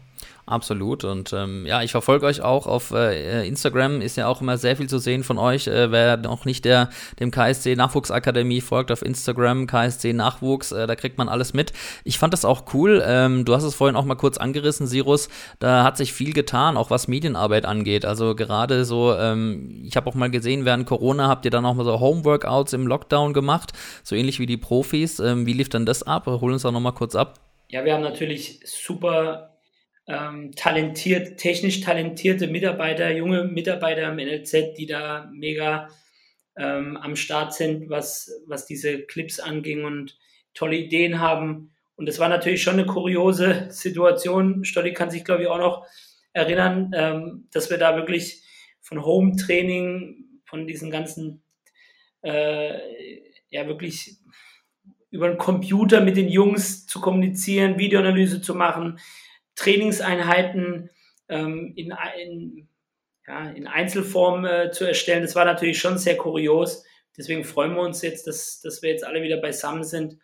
Absolut. Und ähm, ja, ich verfolge euch auch auf äh, Instagram, ist ja auch immer sehr viel zu sehen von euch. Äh, wer noch nicht der, dem KSC Nachwuchsakademie folgt auf Instagram, KSC Nachwuchs, äh, da kriegt man alles mit. Ich fand das auch cool. Ähm, du hast es vorhin auch mal kurz angerissen, Sirus. Da hat sich viel getan, auch was Medienarbeit angeht. Also gerade so, ähm, ich habe auch mal gesehen, während Corona habt ihr dann auch mal so Homeworkouts im Lockdown gemacht, so ähnlich wie die Profis. Ähm, wie lief dann das ab? Hol uns da nochmal kurz ab. Ja, wir haben natürlich super ähm, talentiert, technisch talentierte Mitarbeiter, junge Mitarbeiter im NLZ, die da mega ähm, am Start sind, was, was diese Clips anging und tolle Ideen haben. Und das war natürlich schon eine kuriose Situation. Stolli kann sich, glaube ich, auch noch erinnern, ähm, dass wir da wirklich von Home-Training, von diesen ganzen, äh, ja, wirklich über den Computer mit den Jungs zu kommunizieren, Videoanalyse zu machen, Trainingseinheiten ähm, in, in, ja, in Einzelform äh, zu erstellen. Das war natürlich schon sehr kurios. Deswegen freuen wir uns jetzt, dass, dass wir jetzt alle wieder beisammen sind.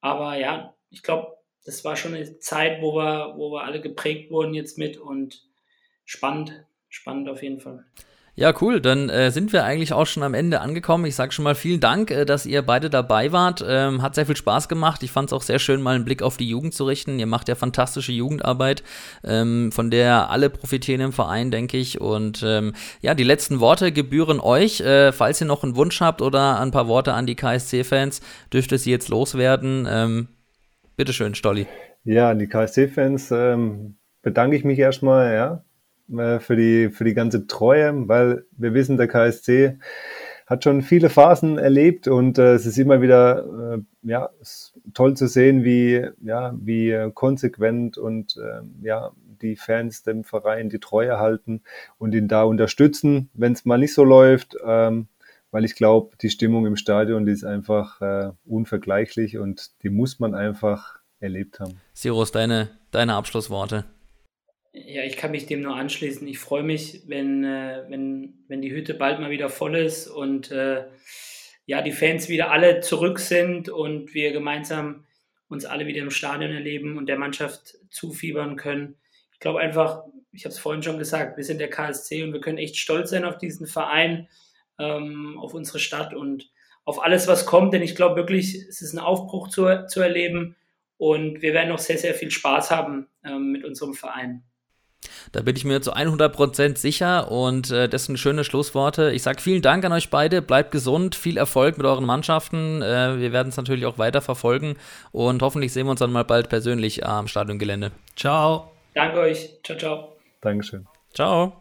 Aber ja, ich glaube, das war schon eine Zeit, wo wir, wo wir alle geprägt wurden jetzt mit und spannend, spannend auf jeden Fall. Ja, cool. Dann äh, sind wir eigentlich auch schon am Ende angekommen. Ich sage schon mal vielen Dank, äh, dass ihr beide dabei wart. Ähm, hat sehr viel Spaß gemacht. Ich fand es auch sehr schön, mal einen Blick auf die Jugend zu richten. Ihr macht ja fantastische Jugendarbeit, ähm, von der alle profitieren im Verein, denke ich. Und ähm, ja, die letzten Worte gebühren euch. Äh, falls ihr noch einen Wunsch habt oder ein paar Worte an die KSC-Fans, dürft ihr sie jetzt loswerden. Ähm, bitteschön, Stolli. Ja, an die KSC-Fans ähm, bedanke ich mich erstmal, ja, äh, für die, für die ganze Treue, weil wir wissen, der KSC hat schon viele Phasen erlebt und äh, es ist immer wieder äh, ja, toll zu sehen, wie, ja, wie konsequent und äh, ja, die Fans dem Verein die Treue halten und ihn da unterstützen, wenn es mal nicht so läuft, ähm, weil ich glaube, die Stimmung im Stadion, die ist einfach äh, unvergleichlich und die muss man einfach erlebt haben. Sirus, deine, deine Abschlussworte. Ja, ich kann mich dem nur anschließen. Ich freue mich, wenn, äh, wenn, wenn die Hütte bald mal wieder voll ist und äh, ja, die Fans wieder alle zurück sind und wir gemeinsam uns alle wieder im Stadion erleben und der Mannschaft zufiebern können. Ich glaube einfach, ich habe es vorhin schon gesagt, wir sind der KSC und wir können echt stolz sein auf diesen Verein, ähm, auf unsere Stadt und auf alles, was kommt. Denn ich glaube wirklich, es ist ein Aufbruch zu, zu erleben und wir werden noch sehr, sehr viel Spaß haben ähm, mit unserem Verein. Da bin ich mir zu 100% sicher und äh, das sind schöne Schlussworte. Ich sage vielen Dank an euch beide, bleibt gesund, viel Erfolg mit euren Mannschaften. Äh, wir werden es natürlich auch weiter verfolgen und hoffentlich sehen wir uns dann mal bald persönlich am Stadiongelände. Ciao. Danke euch. Ciao, ciao. Dankeschön. Ciao.